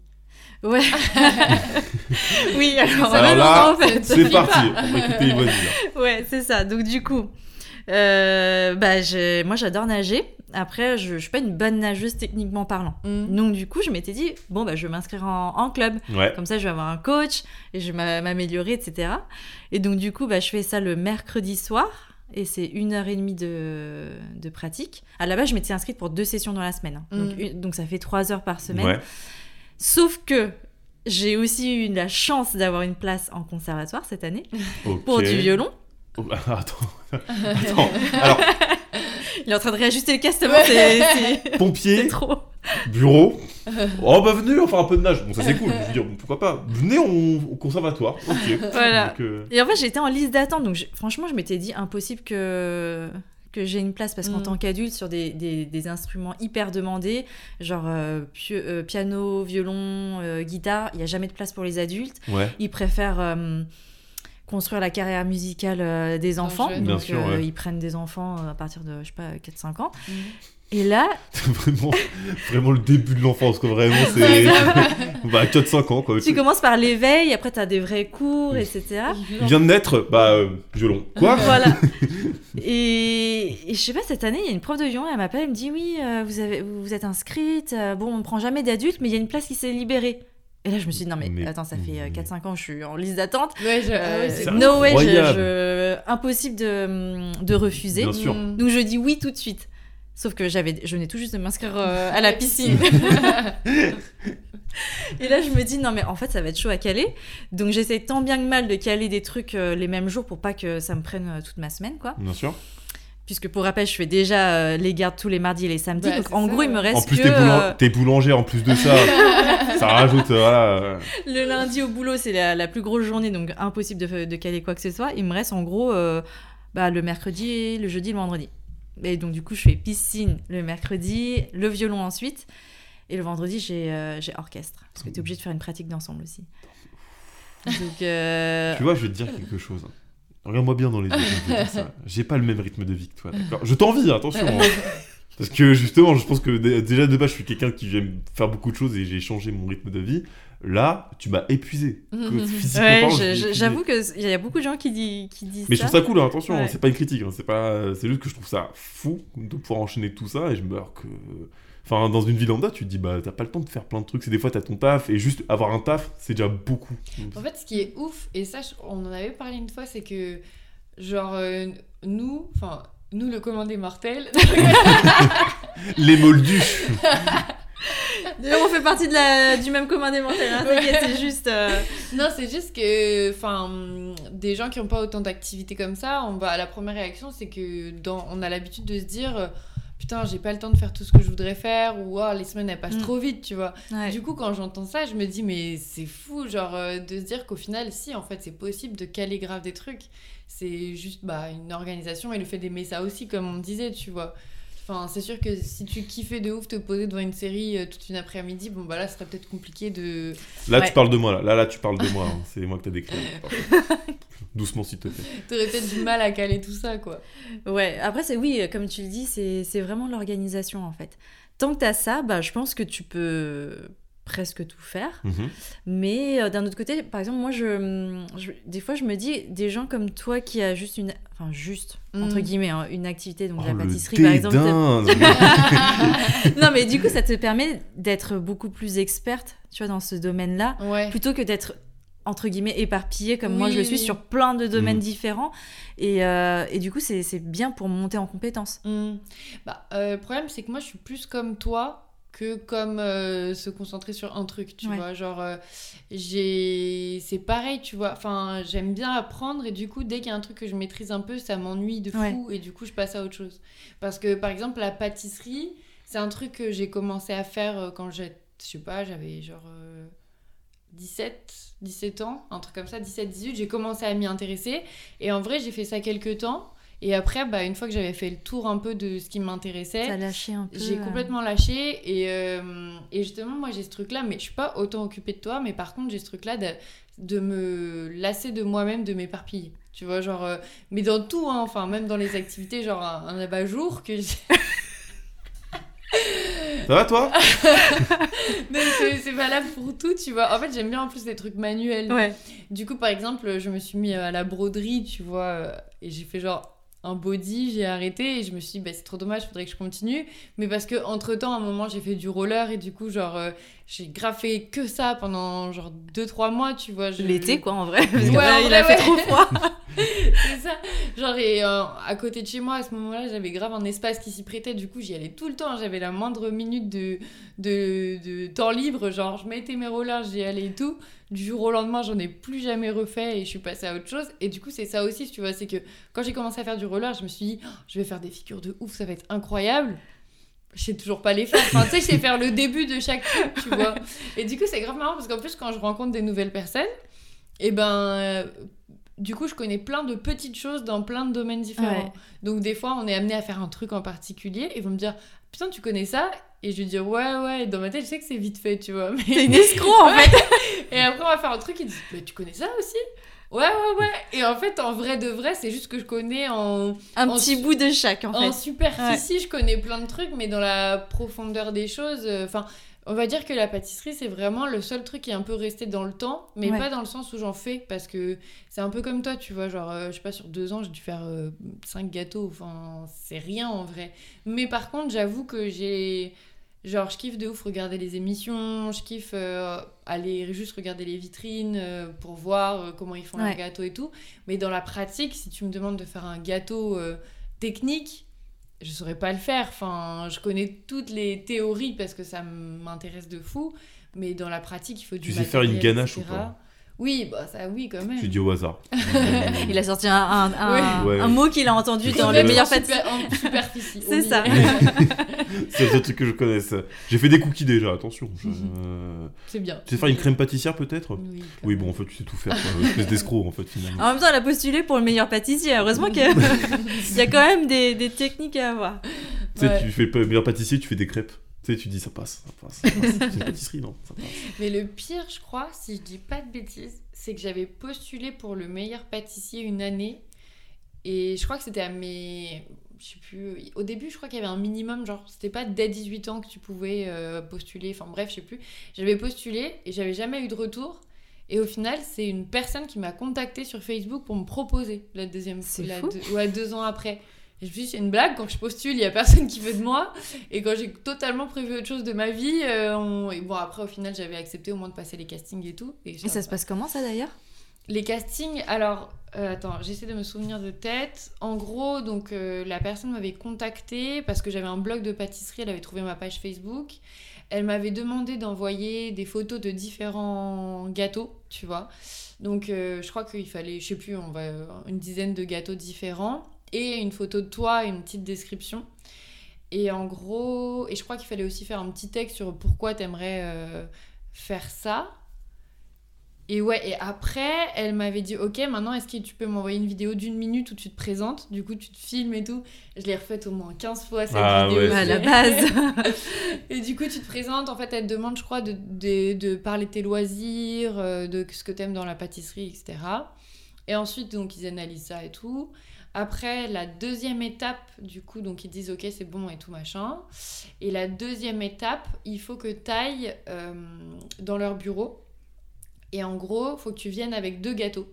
Ouais. oui, alors, Alors là, en fait. C'est parti. On va écouter les voisins. Ouais, c'est ça. Donc du coup, Euh, bah, j'ai- moi, j'adore nager. Après, je, je suis pas une bonne nageuse techniquement parlant. Mm. Donc, du coup, je m'étais dit, bon, bah, je vais m'inscrire en, en club. Ouais. Comme ça, je vais avoir un coach et je vais m'a- m'améliorer, etc. Et donc, du coup, bah, je fais ça le mercredi soir. Et c'est une heure et demie de, de pratique. À la base, je m'étais inscrite pour deux sessions dans la semaine. hein. Donc, Mm. une- donc, ça fait trois heures par semaine. Ouais. Sauf que j'ai aussi eu la chance d'avoir une place en conservatoire cette année pour du violon. Oh, attends. attends. Alors, Il est en train de réajuster le castement, c'est- pompier, trop. bureau. Oh bah venez, on faire un peu de nage. Bon, ça c'est cool. Je veux dire, pourquoi pas. Venez on- au conservatoire. Ok. Voilà. Donc, euh, Et en fait, j'étais en liste d'attente, donc j'ai- franchement, je m'étais dit impossible que que j'ai une place parce qu'en Mm. tant qu'adulte sur des, des, des instruments hyper demandés, genre euh, euh, piano, violon, euh, guitare, il y a jamais de place pour les adultes. Ouais. Ils préfèrent euh, construire la carrière musicale euh, des enfants. Bien donc sûr, euh, ouais. ils prennent des enfants euh, à partir de je sais pas 4-5 ans. Mm. Et là, C'est vraiment, vraiment le début de l'enfance. Quoi. Vraiment, c'est. bah, 4-5 ans. Quoi. tu commences par l'éveil, après tu as des vrais cours, etc. Il vient de naître, bah, euh, violon. Quoi Voilà. Et, et je sais pas, cette année, il y a une prof de violon, elle m'appelle, elle me dit Oui, euh, vous, avez, vous êtes inscrite. euh, bon, on ne prend jamais d'adultes, mais il y a une place qui s'est libérée. Et là, je me suis dit Non, mais, Mais- attends, ça fait euh, mais- 4-5 ans, je suis en liste d'attente. Ouais, je- ah Euh, ouais, C'est no way, je- incroyable. je- impossible de, de refuser. Bien sûr. Mm. Donc je dis oui tout de suite. Sauf que j'avais, je venais tout juste de m'inscrire euh, à la piscine. Et là, je me dis, non, mais en fait, ça va être chaud à caler. Donc, j'essaie tant bien que mal de caler des trucs euh, les mêmes jours pour pas que ça me prenne euh, toute ma semaine, quoi. Bien sûr. Puisque pour rappel, je fais déjà euh, les gardes tous les mardis et les samedis. Donc, en ça, gros, il me reste En plus, que t'es, boulan- euh, t'es boulangère en plus de ça. ça rajoute, euh, voilà. le lundi au boulot, c'est la, la plus grosse journée, donc impossible de, de caler quoi que ce soit. Il me reste en gros euh, bah, le mercredi, le jeudi, le vendredi. Et donc, du coup, je fais piscine le mercredi, le violon ensuite. Et le vendredi, j'ai euh, j'ai orchestre. Parce que tu es obligé de faire une pratique d'ensemble aussi. Donc, euh, Tu vois, je vais te dire quelque chose. Regarde-moi bien dans les yeux. J'ai pas le même rythme de vie que toi, d'accord Je t'envie, attention. hein. Parce que justement, je pense que dé- déjà de base, je suis quelqu'un qui j'aime faire beaucoup de choses et j'ai changé mon rythme de vie. Là, tu m'as épuisé. Ouais, j'avoue qu'il y a beaucoup de gens qui, dit- qui disent Mais je trouve ça cool, hein, attention, Ouais. hein, c'est pas une critique, hein, c'est pas, c'est juste que je trouve ça fou de pouvoir enchaîner tout ça et je me dis que, enfin, dans une vie lambda, tu te dis bah t'as pas le temps de faire plein de trucs, c'est des fois t'as ton taf et juste avoir un taf, c'est déjà beaucoup. En fait, ce qui est ouf, et ça, on en avait parlé une fois, c'est que, genre, euh, nous, enfin, nous, le commandé mortel, Les moldus. D'ailleurs, on fait partie de la, du même commun des mortels, hein, t'inquiète, c'est juste. euh, non, c'est juste que, enfin, des gens qui n'ont pas autant d'activités comme ça, on va, la première réaction, c'est que dans, on a l'habitude de se dire, euh, putain, j'ai pas le temps de faire tout ce que je voudrais faire, ou oh, les semaines elles passent Mm. trop vite, tu vois. ouais. Du coup, quand j'entends ça, je me dis, mais c'est fou, genre, euh, de se dire qu'au final, si, en fait, c'est possible de caler grave des trucs. C'est juste bah, une organisation et le fait d'aimer ça aussi, comme on disait, tu vois. Enfin, c'est sûr que si tu kiffais de ouf te poser devant une série euh, toute une après-midi, bon, bah là, ce serait peut-être compliqué de. Là Ouais. tu parles de moi là, là, là tu parles de moi, hein. c'est moi que t'as décrit. Doucement s'il te plaît. T'aurais peut-être du mal à caler tout ça, quoi. Ouais, après, c'est oui, comme tu le dis, c'est c'est vraiment l'organisation en fait. Tant que t'as ça, bah, je pense que tu peux presque tout faire. Mhm. Mais euh, d'un autre côté, par exemple, moi, je, je- des fois, je me dis, des gens comme toi qui a juste une, enfin juste entre Mm. guillemets, hein, une activité, donc Oh, la pâtisserie, par exemple. non, mais du coup, ça te permet d'être beaucoup plus experte, tu vois, dans ce domaine-là, Ouais. plutôt que d'être entre guillemets éparpillée comme moi je le suis sur plein de domaines Mm. différents et, euh, et du coup c'est c'est bien pour monter en compétences. Bah, euh, le problème, c'est que moi, je suis plus comme toi que comme euh, se concentrer sur un truc, tu Ouais. vois. Genre, euh, j'ai... C'est pareil, tu vois. Enfin, j'aime bien apprendre et du coup, dès qu'il y a un truc que je maîtrise un peu, ça m'ennuie de fou et du coup, je passe à autre chose. Parce que, par exemple, la pâtisserie, c'est un truc que j'ai commencé à faire euh, quand j'ai... Je sais pas, j'avais genre... euh, 17, 17 ans, un truc comme ça, 17, 18, j'ai commencé à m'y intéresser. Et en vrai, j'ai fait ça quelques temps. Et après, bah, une fois que j'avais fait le tour un peu de ce qui m'intéressait, j'ai euh, complètement lâché. Et, euh, et justement, moi, j'ai ce truc-là, mais je suis pas autant occupée de toi, mais par contre, j'ai ce truc-là de, de me lasser de moi-même, de m'éparpiller. Tu vois, genre, euh, mais dans tout, hein, enfin, même dans les activités, genre un, un abat-jour que j'ai- Ça va toi? Mais c'est c'est valable pour tout, tu vois. En fait, j'aime bien en plus les trucs manuels. ouais Du coup, par exemple, je me suis mis à la broderie, tu vois, et j'ai fait genre un body, j'ai arrêté et je me suis dit, bah, c'est trop dommage, faudrait que je continue. Mais parce que entre temps, à un moment, j'ai fait du roller et du coup, genre, euh, j'ai graffé que ça pendant genre 2-3 mois, tu vois. je- L'été, quoi, en vrai. Parce Ouais, que là, en il vrai, a fait ouais. trop froid. c'est ça. Genre, et euh, à côté de chez moi, à ce moment-là, j'avais grave un espace qui s'y prêtait. Du coup, j'y allais tout le temps. J'avais la moindre minute de, de, de temps libre. Genre, je mettais mes rollers, j'y allais et tout. Du jour au lendemain, j'en ai plus jamais refait et je suis passée à autre chose. Et du coup, c'est ça aussi, tu vois. C'est que quand j'ai commencé à faire du roller, je me suis dit, Oh, je vais faire des figures de ouf, ça va être incroyable. Je sais toujours pas les faire. Enfin, tu sais, je sais faire le début de chaque truc, tu vois. Et du coup, c'est grave marrant parce qu'en plus, quand je rencontre des nouvelles personnes, et ben. euh, du coup, je connais plein de petites choses dans plein de domaines différents. Ouais. Donc, des fois, on est amené à faire un truc en particulier et ils vont me dire Putain, tu connais ça? Et je vais dire Ouais, ouais. Et dans ma tête, je sais que c'est vite fait, tu vois. T'es Mais... une escroc, en fait. Et après, on va faire un truc, ils disent Mais tu connais ça aussi? Ouais, ouais, ouais. Et en fait, en vrai de vrai, c'est juste que je connais en, Un En petit bout de chaque, en en fait. superficie, je connais plein de trucs, mais dans la profondeur des choses, euh, enfin, on va dire que la pâtisserie, c'est vraiment le seul truc qui est un peu resté dans le temps, mais Ouais. pas dans le sens où j'en fais, parce que c'est un peu comme toi, tu vois, genre, euh, je sais pas, sur deux ans, j'ai dû faire euh, cinq gâteaux, enfin, c'est rien en vrai. Mais par contre, j'avoue que j'ai. Genre, je kiffe de ouf regarder les émissions, je kiffe euh, aller juste regarder les vitrines euh, pour voir euh, comment ils font Ouais. leurs gâteaux et tout. Mais dans la pratique, si tu me demandes de faire un gâteau euh, technique, je saurais pas le faire. Enfin, je connais toutes les théories parce que ça m'intéresse de fou. Mais dans la pratique, il faut du Tu sais faire une ganache ou pas? Oui, bah ça, oui, quand même. Je dis au hasard. Il a sorti un, un, un- Ouais. un mot qu'il a entendu Tu dans sais le faire meilleur en superficie. C'est ça. C'est le truc que je connaisse. J'ai fait des cookies déjà, attention. Je... C'est bien. Tu sais faire une crème pâtissière peut-être? Oui, bon, en fait, tu sais tout faire. quoi. Espèce d'escroc, en fait, finalement. En même temps, elle a postulé pour le meilleur pâtissier. Heureusement qu'il y a quand même des, des techniques à avoir. Tu sais, Ouais. tu fais pas meilleur pâtissier, tu fais des crêpes. Tu sais, tu dis ça passe, ça passe. ça passe. C'est une pâtisserie, non Ça passe. Mais le pire, je crois, si je dis pas de bêtises, c'est que j'avais postulé pour le meilleur pâtissier une année. Et je crois que c'était à mes. Je sais plus. Au début, je crois qu'il y avait un minimum, genre, c'était pas dès 18 ans que tu pouvais euh, postuler. Enfin, bref, je sais plus. J'avais postulé et j'avais jamais eu de retour. Et au final, c'est une personne qui m'a contacté sur Facebook pour me proposer la deuxième C'est fou. deux- ouais, deux ans après. Et je me suis dit, c'est une blague, quand je postule, il y a personne qui veut de moi. Et quand j'ai totalement prévu autre chose de ma vie, euh, on- et bon, après, au final, j'avais accepté au moins de passer les castings et tout. Et, Et ça se passe comment, ça, d'ailleurs? Les castings, alors, euh, attends, j'essaie de me souvenir de tête. En gros, donc, euh, la personne m'avait contacté parce que j'avais un blog de pâtisserie, elle avait trouvé ma page Facebook. Elle m'avait demandé d'envoyer des photos de différents gâteaux, tu vois. Donc, je crois qu'il fallait, je sais plus, on va, une dizaine de gâteaux différents et une photo de toi et une petite description. Et en gros, et je crois qu'il fallait aussi faire un petit texte sur pourquoi t'aimerais euh, faire ça. Et ouais, et après, elle m'avait dit, ok, maintenant, est-ce que tu peux m'envoyer une vidéo d'une minute où tu te présentes? Du coup, tu te filmes et tout. Je l'ai refaite au moins 15 fois, cette Ah vidéo. ouais, À la base. Et du coup, tu te présentes, en fait, elle te demande, je crois, de, de, de parler de tes loisirs, euh, de ce que t'aimes dans la pâtisserie, etc. Et ensuite, donc, ils analysent ça et tout. Après, la deuxième étape, du coup, donc ils disent, ok, c'est bon et tout machin. Et la deuxième étape, il faut que tu ailles dans leur bureau. Et en gros, il faut que tu viennes avec deux gâteaux.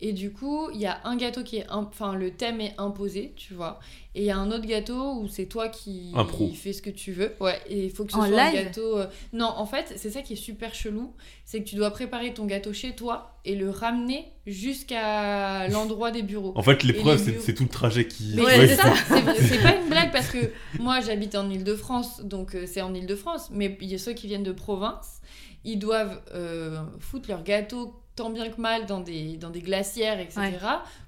Et du coup, il y a un gâteau qui est... Enfin, le thème est imposé, tu vois. Et il y a un autre gâteau où c'est toi qui fais ce que tu veux. Ouais, et il faut que ce En soit un gâteau... euh, Non, en fait, c'est ça qui est super chelou. C'est que tu dois préparer ton gâteau chez toi et le ramener jusqu'à l'endroit des bureaux. En fait, l'épreuve, c'est bureaux. c'est tout le trajet qui. Mais Ouais, c'est ça, c'est pas une blague parce que moi j'habite en Ile-de-France, donc euh, c'est en Ile-de-France, mais il y a ceux qui viennent de province, ils doivent euh, foutre leur gâteau tant bien que mal dans des, dans des glacières, etc. Ouais.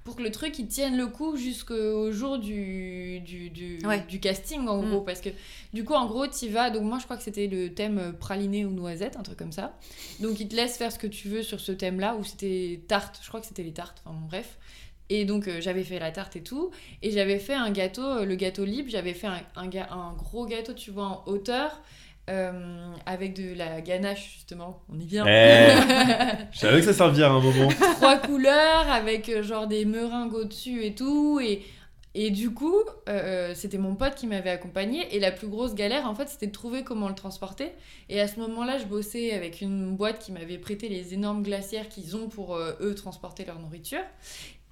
pour que le truc il tienne le coup jusqu'au jour du, du, du, Ouais. du casting en Mm. gros. Parce que du coup, en gros, tu vas. Donc, moi je crois que c'était le thème euh, praliné ou noisette, un truc comme ça. Donc, ils te laissent faire ce que tu veux sur ce thème-là, ou c'était tarte, je crois que c'était les tartes, enfin bon, bref. Et donc, euh, j'avais fait la tarte et tout. Et j'avais fait un gâteau, euh, le gâteau libre, j'avais fait un, un, un gros gâteau, tu vois, en hauteur, euh, avec de la ganache, justement. On y vient. Eh. Je savais que ça servirait à un moment. Trois couleurs, avec euh, genre des meringues au-dessus et tout. Et, et du coup, euh, c'était mon pote qui m'avait accompagné. Et la plus grosse galère, en fait, c'était de trouver comment le transporter. Et à ce moment-là, je bossais avec une boîte qui m'avait prêté les énormes glacières qu'ils ont pour euh, eux transporter leur nourriture.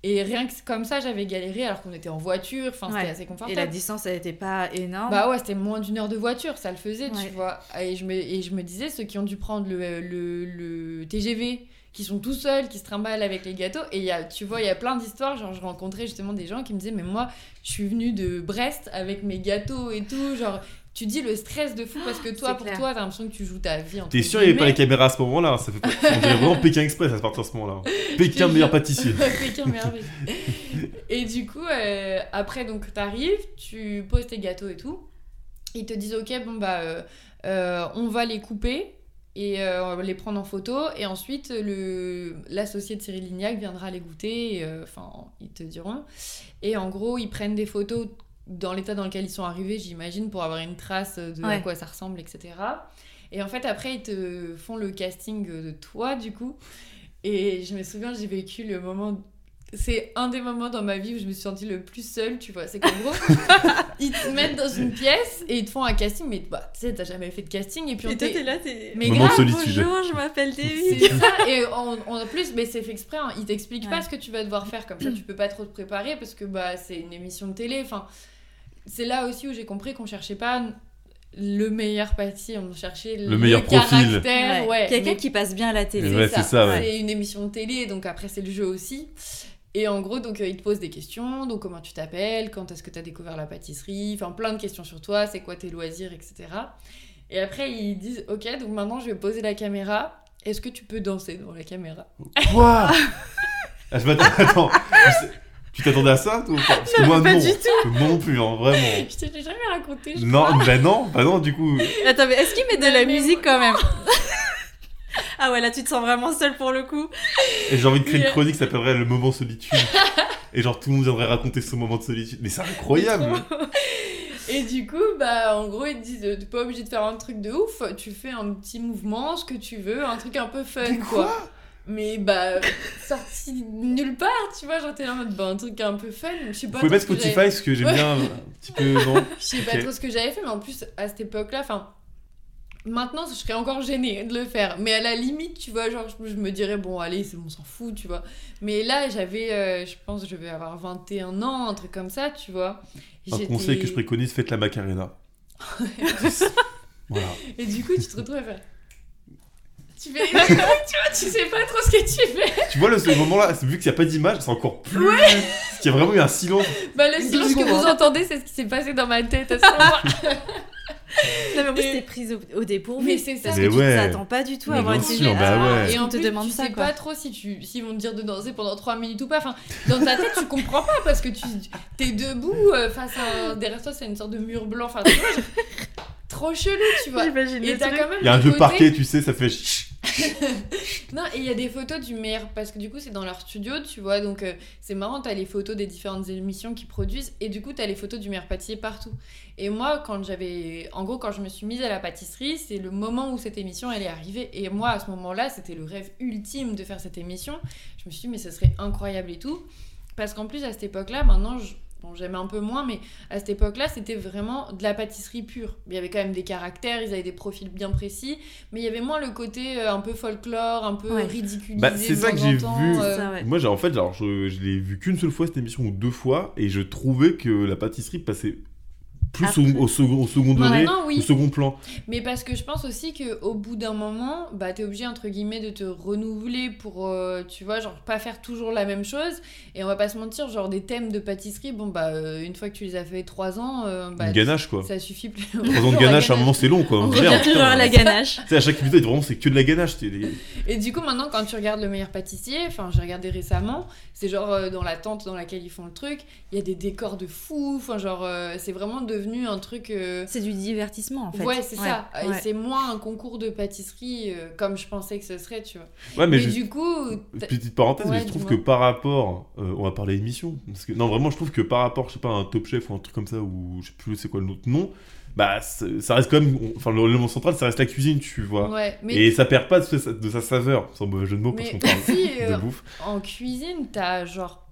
Et rien que comme ça, j'avais galéré alors qu'on était en voiture, enfin c'était assez Et confortable. la distance, elle était pas énorme. Bah ouais, c'était moins d'une heure de voiture, ça le faisait, Ouais. tu vois. Et je, me, et je me disais, ceux qui ont dû prendre le, le, le TGV, qui sont tout seuls, qui se trimballent avec les gâteaux, et y a, tu vois, il y a plein d'histoires, genre je rencontrais justement des gens qui me disaient, mais moi, je suis venue de Brest avec mes gâteaux et tout, genre, tu dis le stress de fou parce que toi, pour clair. toi, t'as l'impression que tu joues ta vie. T'es sûr, il n'y avait pas les caméras à ce moment-là Ça fait pas... On dirait vraiment Pékin Express à partir de ce moment-là. Pékin, meilleur pâtissier. Pékin merveille. et du coup, euh, après, donc, t'arrives, tu poses tes gâteaux et tout. Ils te disent, ok, bon, bah, euh, euh, on va les couper et euh, on va les prendre en photo. Et ensuite, le, l'associé de Cyril Lignac viendra les goûter. euh, Enfin, ils te diront. Et en gros, ils prennent des photos dans l'état dans lequel ils sont arrivés, j'imagine, pour avoir une trace de à quoi ça ressemble, etc. Et en fait, après, ils te font le casting de toi, du coup. Et je me souviens, j'ai vécu le moment. C'est un des moments dans ma vie où je me suis sentie le plus seule, tu vois. C'est qu'en gros, ils te mettent dans une pièce et ils te font un casting, mais bah, tu sais, t'as jamais fait de casting. Et puis on Et toi, t'es là, t'es. Mais grave, solitude. Bonjour, je m'appelle David. c'est ça, et en, en plus, mais c'est fait exprès, hein, ils t'expliquent pas ce que tu vas devoir faire, comme ça tu peux pas trop te préparer parce que bah, c'est une émission de télé. Enfin, c'est là aussi où j'ai compris qu'on cherchait pas le meilleur pâtissier, on cherchait le, meilleur profil. caractère, ouais, Quelqu'un mais qui passe bien à la télé. Ouais, c'est ça, ouais. C'est une émission de télé, donc après c'est le jeu aussi. Et en gros, donc euh, ils te posent des questions, donc comment tu t'appelles, quand est-ce que tu as découvert la pâtisserie, enfin plein de questions sur toi, c'est quoi tes loisirs, etc. Et après ils disent, ok, donc maintenant je vais poser la caméra, est-ce que tu peux danser dans la caméra? Quoi? Ah, je m'attends- Attends, tu t'attendais à ça toi, Parce que moi, pas non. du tout. Moi non plus, hein, vraiment. Je t'ai jamais raconté, je Non, bah non, bah non, du coup. Attends, mais est-ce qu'il met de la musique quand même Ah ouais, là tu te sens vraiment seule pour le coup. Et j'ai envie de créer une chronique qui s'appellerait Le moment solitude. Et genre tout le monde viendrait raconter ce moment de solitude. Mais c'est incroyable Et du coup, bah, en gros, ils te disent, euh, t'es pas obligé de faire un truc de ouf, tu fais un petit mouvement, ce que tu veux, un truc un peu fun, quoi? Mais bah, sorti nulle part, tu vois, genre t'es là en mode, bah, un truc un peu fun, je sais Vous pas. pouvez trop mettre ce que Spotify parce que j'aime Ouais. bien un petit peu. Non Je sais pas trop ce que j'avais fait, mais en plus, à cette époque-là, enfin. Maintenant, je serais encore gênée de le faire. Mais à la limite, tu vois, genre, je, je me dirais, bon, allez, c'est bon, on s'en fout, tu vois. Mais là, j'avais, euh, je pense, que je vais avoir 21 ans, un truc comme ça, tu vois. Un conseil que je préconise faites la Macarena. voilà. Et du coup, tu te retrouves à faire. Tu fais. tu vois, tu sais pas trop ce que tu fais. Tu vois, le, ce moment-là, vu qu'il n'y a pas d'image, c'est encore plus. Parce qu'il y a vraiment eu un silence. Bah, le silence que vous entendez, c'est ce qui s'est passé dans ma tête à ce moment. Non, mais en plus, t'es prise au, au dépourvu. Mais c'est ça. Parce Mais que tu ouais. t'attends pas du tout Mais à voir bien une sûr, télé. bah Ah, ouais. Et on en te plus, demande tu ça, sais quoi. pas trop si tu s'ils vont te dire de danser pendant 3 minutes ou pas. Enfin, dans ta tête, tu comprends pas parce que tu t'es debout euh, face à derrière toi, c'est une sorte de mur blanc. Enfin, tu vois, trop chelou, tu vois. J'imagine Et le t'as truc. quand même Il y a un vieux côté- parquet, tu sais, ça fait. chut. Non, et il y a des photos du meilleur parce que du coup, c'est dans leur studio, tu vois. Donc, euh, c'est marrant, t'as les photos des différentes émissions qu'ils produisent et du coup, t'as les photos du meilleur pâtissier partout. Et moi, quand j'avais. En gros, quand je me suis mise à la pâtisserie, c'est le moment où cette émission elle est arrivée. Et moi, à ce moment-là, c'était le rêve ultime de faire cette émission. Je me suis dit, mais ce serait incroyable et tout. Parce qu'en plus, à cette époque-là, maintenant, je- bon, j'aimais un peu moins, mais à cette époque-là, c'était vraiment de la pâtisserie pure. Il y avait quand même des caractères, ils avaient des profils bien précis, mais il y avait moins le côté euh, un peu folklore, un peu Ouais. ridiculisé. Bah, c'est ça que j'ai vu. euh, Ça, ouais. Moi, j'ai en fait, alors, je, je l'ai vu qu'une seule fois cette émission ou deux fois, et je trouvais que la pâtisserie passait plus au, Après. au second, au second Non, degré, maintenant, oui. au second plan. Mais parce que je pense aussi qu'au bout d'un moment, bah, t'es obligé, entre guillemets, de te renouveler pour, euh, tu vois, genre, pas faire toujours la même chose. Et on va pas se mentir, genre, des thèmes de pâtisserie, bon, bah, euh, une fois que tu les as fait trois ans, euh, bah, Une ganache, quoi. ça suffit plus. Trois ans de ganache, à un moment, c'est long, quoi. On revient toujours à la ganache. Tu sais, à chaque épisode, vraiment, c'est que de la ganache. Et du coup, maintenant, quand tu regardes Le meilleur pâtissier, enfin, j'ai regardé récemment, c'est genre euh, dans la tente dans laquelle ils font le truc, il y a des décors de fou, enfin, genre, euh, c'est vraiment devenu un truc. euh, C'est du divertissement en fait. Ouais, c'est ça. Et c'est moins un concours de pâtisserie euh, comme je pensais que ce serait, tu vois. Ouais, mais, du coup, Petite parenthèse, mais je trouve que par rapport, euh, on va parler émission, parce que non vraiment je trouve que par rapport, je sais pas, à un Top Chef ou un truc comme ça, ou je sais plus c'est quoi le nom, bah ça reste quand même, enfin l'élément central, ça reste la cuisine, tu vois, ouais, mais, et ça perd pas de, sa- de sa saveur, sans mauvais jeu de mots parce mais qu'on parle aussi, de euh, bouffe. en cuisine, t'as genre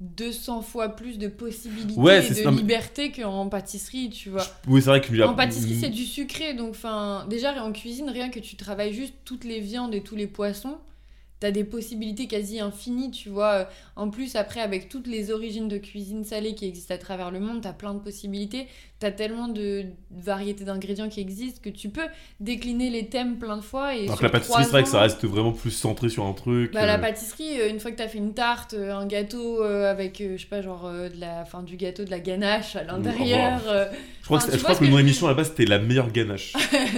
200 fois plus de possibilités Ouais, et c'est de ça, mais- liberté qu'en pâtisserie, tu vois. Oui c'est vrai que En pâtisserie, c'est du sucré, donc enfin, déjà en cuisine, rien que tu travailles juste toutes les viandes et tous les poissons, t'as des possibilités quasi infinies, tu vois. En plus, après, avec toutes les origines de cuisine salée qui existent à travers le monde, t'as plein de possibilités. T'as tellement de variétés d'ingrédients qui existent que tu peux décliner les thèmes plein de fois. Et Alors que la pâtisserie, c'est vrai que ça reste vraiment plus centré sur un truc. bah, la euh, pâtisserie, euh, une fois que t'as fait une tarte, euh, un gâteau avec, je sais pas, genre de la, fin, du gâteau, de la ganache à l'intérieur. euh, Je crois Enfin, que, je crois que veux émission à la base c'était la meilleure ganache.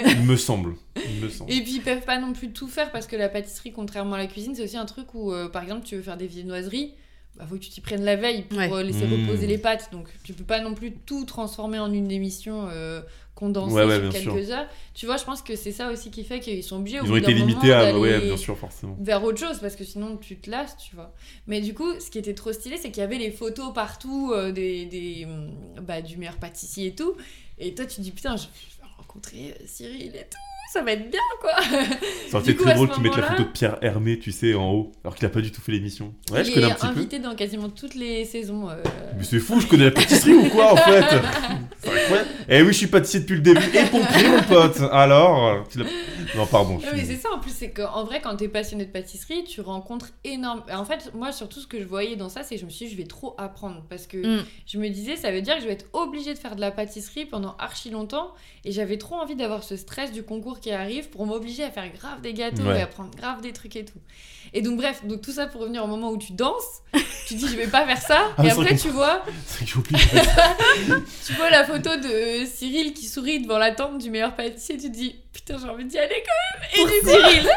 il me semble. Il me semble. Et puis ils peuvent pas non plus tout faire parce que la pâtisserie, contrairement à la cuisine, c'est aussi un truc où, euh, par exemple, tu veux faire des viennoiseries, bah faut que tu t'y prennes la veille pour Ouais. euh, laisser Mmh. reposer les pâtes. Donc tu peux pas non plus tout transformer en une émission euh, condensée Ouais, ouais, sur quelques heures. Tu vois, je pense que c'est ça aussi qui fait qu'ils sont obligés. au Ils ont bout été limités à. Ouais, bien sûr, forcément. Vers autre chose parce que sinon tu te lasses, tu vois. Mais du coup, ce qui était trop stylé, c'est qu'il y avait les photos partout euh, des, des, bah, du meilleur pâtissier et tout. Et toi, tu te dis putain, je, vais rencontrer Cyril et tout, ça va être bien quoi. Ça aurait été très drôle qu'ils mettent la photo de Pierre Hermé, tu sais, en haut, alors qu'il a pas du tout fait l'émission. Ouais, je Il connais est un petit peu. invité dans quasiment toutes les saisons. euh, Mais c'est fou, je connais la pâtisserie ou quoi en fait C'est incroyable. Eh oui, je suis pâtissier depuis le début et pompier, mon pote. Alors tu Non, pardon. je Non, mais suis- c'est ça en plus, c'est qu'en vrai, quand t'es passionné de pâtisserie, tu rencontres énorme. En fait, moi, surtout, ce que je voyais dans ça, c'est que je me suis dit, je vais trop apprendre. Parce que Mm. je me disais, ça veut dire que je vais être obligée de faire de la pâtisserie pendant archi longtemps. Et j'avais trop envie d'avoir ce stress du concours qui arrive pour m'obliger à faire grave des gâteaux Ouais. et à prendre grave des trucs et tout. Et donc, bref, donc tout ça pour revenir au moment où tu danses, tu dis, je vais pas faire ça. Ah, et après, tu vois, tu vois la photo de Cyril qui sourit devant la tente du meilleur pâtissier, tu te dis putain j'ai envie d'y aller quand même. Et du coup,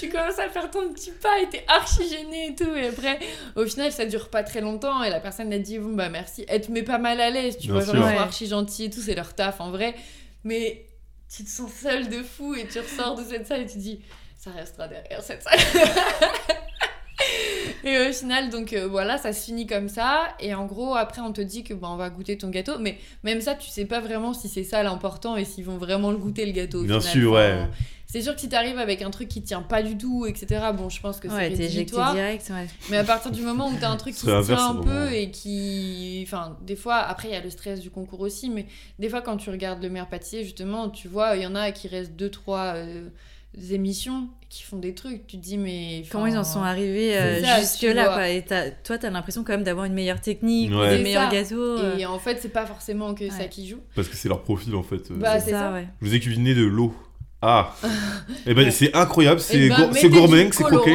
tu commences à faire ton petit pas et t'es archi gêné et tout. Et après, au final, ça dure pas très longtemps et la personne a dit bon bah merci. Elle te met pas mal à l'aise, tu Bien vois, genre ils sont archi gentils et tout, c'est leur taf en vrai. Mais tu te sens seule de fou et tu ressors de cette salle et tu te dis ça restera derrière cette salle. Et au final, donc euh, voilà, ça se finit comme ça. Et en gros, après, on te dit que bah, on va goûter ton gâteau. Mais même ça, tu sais pas vraiment si c'est ça l'important et s'ils vont vraiment le goûter le gâteau. au Bien final. sûr, ouais. Enfin, C'est sûr que si t'arrives avec un truc qui tient pas du tout, etc., bon, je pense que c'est Ouais, t'es éjecté rédhibitoire. direct, ouais. Mais à partir du moment où t'as un truc qui se tient un peu et qui. Enfin, des fois, après, il y a le stress du concours aussi, mais des fois, quand tu regardes le meilleur pâtissier, justement, tu vois, il y en a qui restent 2-3 émissions qui font des trucs. Tu te dis, mais. Comment ils en sont arrivés euh, jusque-là. Et t'as- toi, t'as l'impression quand même d'avoir une meilleure technique, Ouais. des meilleurs ça. gâteaux. euh. Et en fait, c'est pas forcément que ça qui joue. Parce que c'est leur profil en fait. euh. Bah, c'est ça, ça. ouais. Je vous ai cuisiné de l'eau. Ah Et ben c'est incroyable, c'est Eh ben, gour- mettez c'est croqué.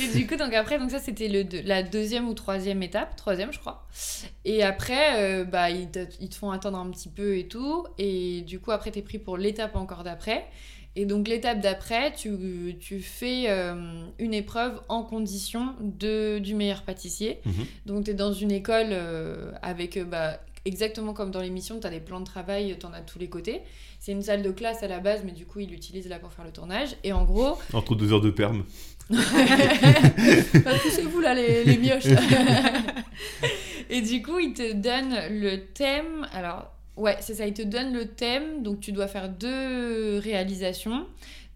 et du coup, donc après, donc ça c'était la deuxième ou troisième étape, troisième je crois. Et après, euh, bah ils te, ils te font attendre un petit peu et tout. Et du coup, après t'es pris pour l'étape encore d'après. Et donc l'étape d'après, tu, tu fais euh, une épreuve en condition de, du meilleur pâtissier. Mhm. Donc tu es dans une école euh, avec, bah, exactement comme dans l'émission, tu as des plans de travail, tu en as de tous les côtés. C'est une salle de classe à la base, mais du coup, ils l'utilisent là pour faire le tournage. Et en gros, Entre deux heures de perme. poussez-vous là, les, les mioches. et du coup, ils te donnent le thème. Alors, ouais, c'est ça, ils te donnent le thème. Donc, tu dois faire deux réalisations.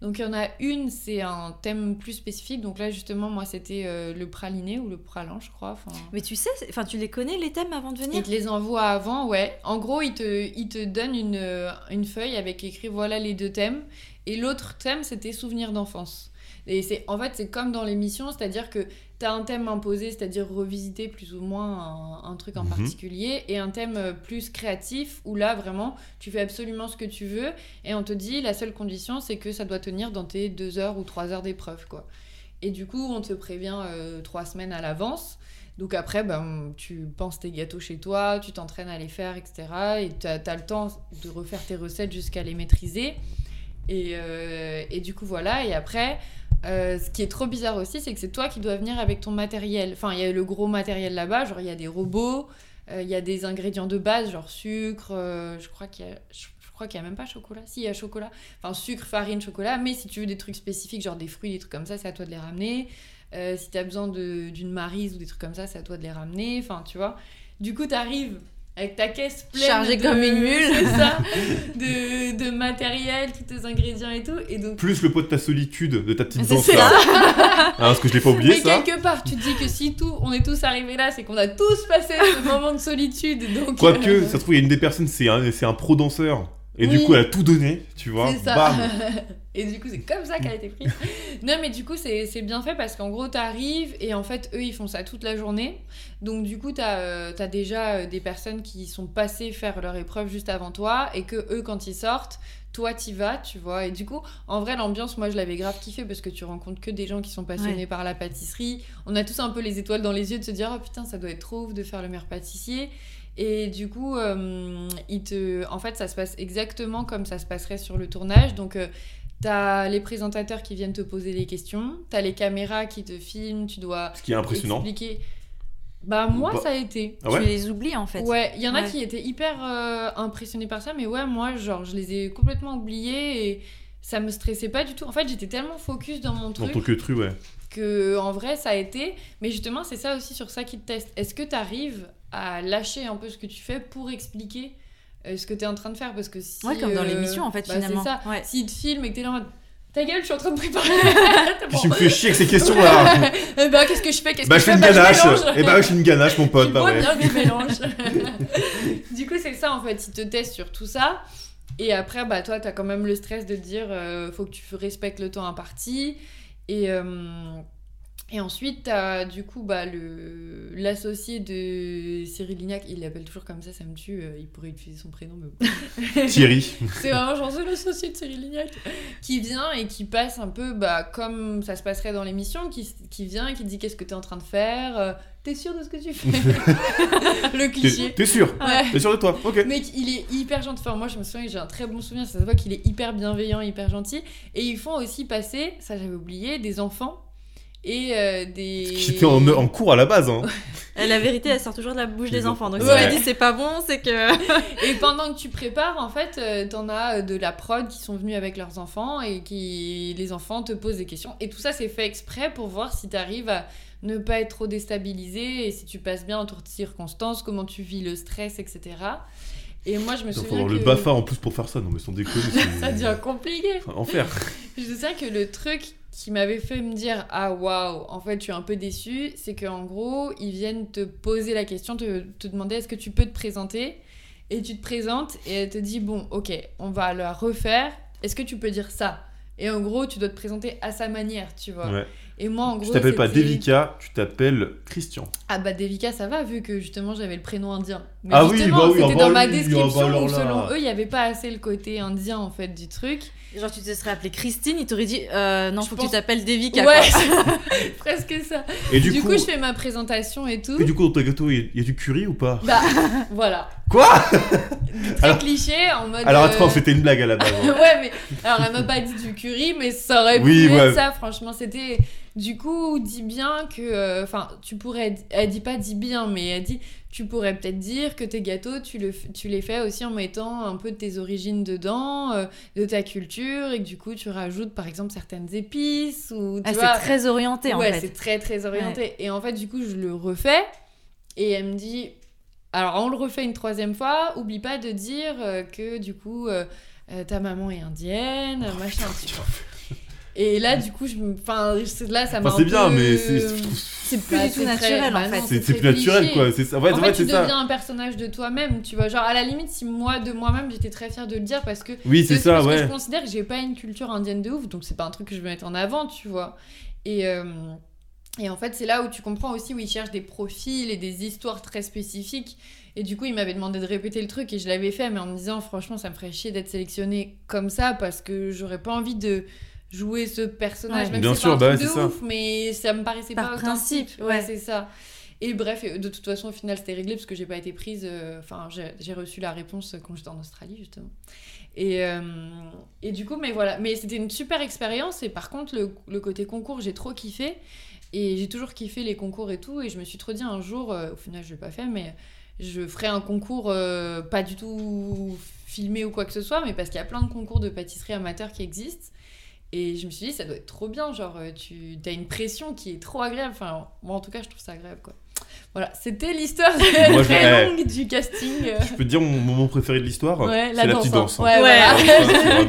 Donc, il y en a une, c'est un thème plus spécifique. Donc, là, justement, moi, c'était euh, le praliné ou le pralan, je crois. Mais tu sais, enfin, tu les connais les thèmes avant de venir? Ils te les envoient avant, ouais. En gros, ils te, ils te donnent une, euh, une feuille avec écrit voilà les deux thèmes. Et l'autre thème, c'était souvenirs d'enfance. Et c'est en fait, c'est comme dans l'émission, c'est-à-dire que tu as un thème imposé, c'est-à-dire revisiter plus ou moins un, un truc en Mhm. particulier, et un thème euh, plus créatif où là, vraiment, tu fais absolument ce que tu veux. Et on te dit, la seule condition, c'est que ça doit tenir dans tes deux heures ou trois heures d'épreuve, quoi. Et du coup, on te prévient euh, trois semaines à l'avance. Donc après, ben, tu penses tes gâteaux chez toi, tu t'entraînes à les faire, etc. Et tu as, le temps de refaire tes recettes jusqu'à les maîtriser. Et, euh, et du coup, voilà. Et après, euh, ce qui est trop bizarre aussi, c'est que c'est toi qui dois venir avec ton matériel. Enfin, il y a le gros matériel là-bas, genre il y a des robots, euh, il y a des ingrédients de base, genre sucre, euh, je crois qu'il y a... Je je crois qu'il n'y a même pas chocolat. Si, il y a chocolat. Enfin, sucre, farine, chocolat. Mais si tu veux des trucs spécifiques, genre des fruits, des trucs comme ça, c'est à toi de les ramener. Si tu as besoin d'une marise ou des trucs comme ça, c'est à toi de les ramener. Enfin, tu vois. Du coup, tu arrives avec ta caisse pleine. Chargée de- comme une mule. C'est ça. De, de matériel, tous tes ingrédients et tout. Et donc, Plus le pot de ta solitude, de ta petite C'est danse ça. là. Ah, parce que je l'ai pas oublié mais ça. quelque part, tu te dis que si tout, on est tous arrivés là, c'est qu'on a tous passé ce moment de solitude. Donc, Quoique, euh, ça se trouve, il y a une des personnes, c'est un, c'est un pro danseur. Et du coup, elle a tout donné, tu vois. C'est ça. Bam. et du coup, c'est comme ça qu'elle a été prise. non, mais du coup, c'est c'est bien fait parce qu'en gros, t'arrives et en fait, eux, ils font ça toute la journée. Donc, du coup, t'as euh, t'as déjà euh, des personnes qui sont passées faire leur épreuve juste avant toi et que eux, quand ils sortent, toi, t'y vas, tu vois. Et du coup, en vrai, l'ambiance, moi, je l'avais grave kiffé parce que tu rencontres que des gens qui sont passionnés Ouais. par la pâtisserie. On a tous un peu les étoiles dans les yeux de se dire, oh putain, ça doit être trop ouf de faire le meilleur pâtissier. Et du coup, euh, il te... en fait, ça se passe exactement comme ça se passerait sur le tournage. Donc, euh, t'as les présentateurs qui viennent te poser des questions, t'as les caméras qui te filment, tu dois Ce qui est impressionnant. expliquer. Bah, moi, Bah- ça a été. Ah ouais Tu les oublies en fait. Ouais, il y en a Ouais. qui étaient hyper euh, impressionnés par ça, mais ouais, moi, genre, je les ai complètement oubliés et ça me stressait pas du tout. En fait, j'étais tellement focus dans mon Dans truc ton que tru, ouais. que en vrai ça a été mais justement c'est ça aussi sur ça qui te teste est-ce que tu arrives à lâcher un peu ce que tu fais pour expliquer euh, ce que tu es en train de faire parce que si Ouais, comme dans euh, l'émission en fait bah, finalement. c'est ça Ouais. s'ils te filment et que t'es là en mode ta gueule je suis en train de préparer bon. tu me fais chier avec ces questions-là. Eh ben, qu'est-ce que je fais qu'est-ce bah, que je fais une Bah, ganache. Et bah, ouais, je fais une ganache, mon pote. Il Bah, ouais. bien mes mélanges. du coup, c'est ça en fait. Ils te testent sur tout ça. Et après, bah, toi, t'as quand même le stress de te dire euh, faut que tu respectes le temps imparti. Et, euh, et ensuite, t'as du coup bah, le- l'associé de Cyril Lignac. Il l'appelle toujours comme ça, ça me tue. euh, il pourrait utiliser son prénom, mais bon. Thierry. C'est vraiment c'est l'associé de Cyril Lignac qui vient et qui passe un peu bah, comme ça se passerait dans l'émission, qui, qui vient et qui dit qu'est-ce que t'es en train de faire, euh, t'es sûr de ce que tu fais? Le T'es cliché. t'es sûr? Ouais. T'es sûr de toi? Ok. Mais il est hyper gentil. Enfin, moi, je me souviens que j'ai un très bon souvenir. Ça se voit qu'il est hyper bienveillant, hyper gentil. Et ils font aussi passer, ça j'avais oublié, des enfants et euh, des. J'étais en, en cours à la base. Hein. La vérité, elle sort toujours de la bouche des enfants. Donc Ouais. si tu dis c'est pas bon, c'est que. Et pendant que tu prépares, en fait, euh, t'en as euh, de la prod qui sont venus avec leurs enfants et qui les enfants te posent des questions. Et tout ça, c'est fait exprès pour voir si t'arrives à ne pas être trop déstabilisé et si tu passes bien autour de circonstances, comment tu vis le stress, etc. Et moi, je me Il faut souviens avoir que le BAFA en plus pour faire ça. Non, mais sans déconner. c'est- ça devient compliqué. Enfer. Je sais que le truc qui m'avait fait me dire ah waouh en fait je suis un peu déçue c'est qu'en gros ils viennent te poser la question te, demander est-ce que tu peux te présenter? Et tu te présentes et elle te dit bon ok on va la refaire. Est-ce que tu peux dire ça? Et en gros tu dois te présenter à sa manière tu vois. Et moi en Tu gros t'appelles pas Devika, tu t'appelles Christian. ah bah Devika ça va vu que justement j'avais le prénom indien mais Ah oui, bah oui, c'était ah bah dans ma oui, ah bah description où là. selon eux il y avait pas assez le côté indien en fait du truc Genre, tu te serais appelée Christine, il t'aurait dit euh, non, Je faut que tu t'appelles Devika. ouais presque ça Et du, du, coup, coup, je fais ma présentation et tout et du coup, dans ton gâteau, il y a- il y a du curry ou pas? Bah, voilà. Quoi? Très Alors- cliché en mode. Alors euh, attends, c'était une blague à la base. hein. ouais, mais. Alors, elle m'a pas dit du curry, mais ça aurait Oui, pu ouais. être ça, franchement. C'était. Du coup, dis bien que. euh, Enfin, tu pourrais. Elle dit pas dis bien, mais elle dit. Tu pourrais peut-être dire que tes gâteaux, tu, le, tu les fais aussi en mettant un peu de tes origines dedans, euh, de ta culture, et que du coup, tu rajoutes par exemple certaines épices, ou. Ah, c'est très orienté en ouais, fait. c'est très très orienté. Et en fait, du coup, je le refais et elle me dit alors on le refait une troisième fois, oublie pas de dire euh, que du coup euh, ta maman est indienne, Oh, machin. tu vois. Et là, du coup, je me. Enfin, là, ça m'a. Enfin, c'est bien, peu- mais c'est. C'est plus Bah, du tout c'est très- naturel en fait. C'est plus naturel, quoi. C'est ça. Ouais, en en fait, fait, tu c'est ça. deviens un personnage de toi-même, tu vois. Genre, à la limite, si moi, de moi-même, j'étais très fière de le dire parce que Oui, c'est ça, parce que ouais. je considère que j'ai pas une culture indienne de ouf, donc c'est pas un truc que je veux mettre en avant, tu vois. Et, euh, et en fait, c'est là où tu comprends aussi où ils cherchent des profils et des histoires très spécifiques. Et du coup, il m'avait demandé de répéter le truc et je l'avais fait, mais en me disant, franchement, ça me ferait chier d'être sélectionnée comme ça parce que j'aurais pas envie de jouer ce personnage. Ouais. Même Bien si c'est sûr, pas un bah truc ouais, de c'est ça. ouf, mais ça me paraissait Par pas principe, authentique. ouais. Ouais, c'est ça. Et bref, de toute façon, au final, c'était réglé parce que j'ai pas été prise. euh, Enfin, j'ai j'ai reçu la réponse quand j'étais en Australie, justement. Et, euh, et du coup, mais voilà. Mais c'était une super expérience. Et par contre, le, le côté concours, j'ai trop kiffé. Et j'ai toujours kiffé les concours et tout. Et je me suis trop dit un jour, euh, au final, je l'ai pas fait, mais je ferai un concours euh, pas du tout filmé ou quoi que ce soit, mais parce qu'il y a plein de concours de pâtisserie amateur qui existent. Et je me suis dit, ça doit être trop bien. Genre, euh, tu as une pression qui est trop agréable. Enfin, moi, en tout cas, je trouve ça agréable, quoi. Voilà, c'était l'histoire très longue du casting. Je peux te dire mon moment préféré de l'histoire Ouais, la C'est la danse, petite hein. danse. hein. Ouais, Ouais.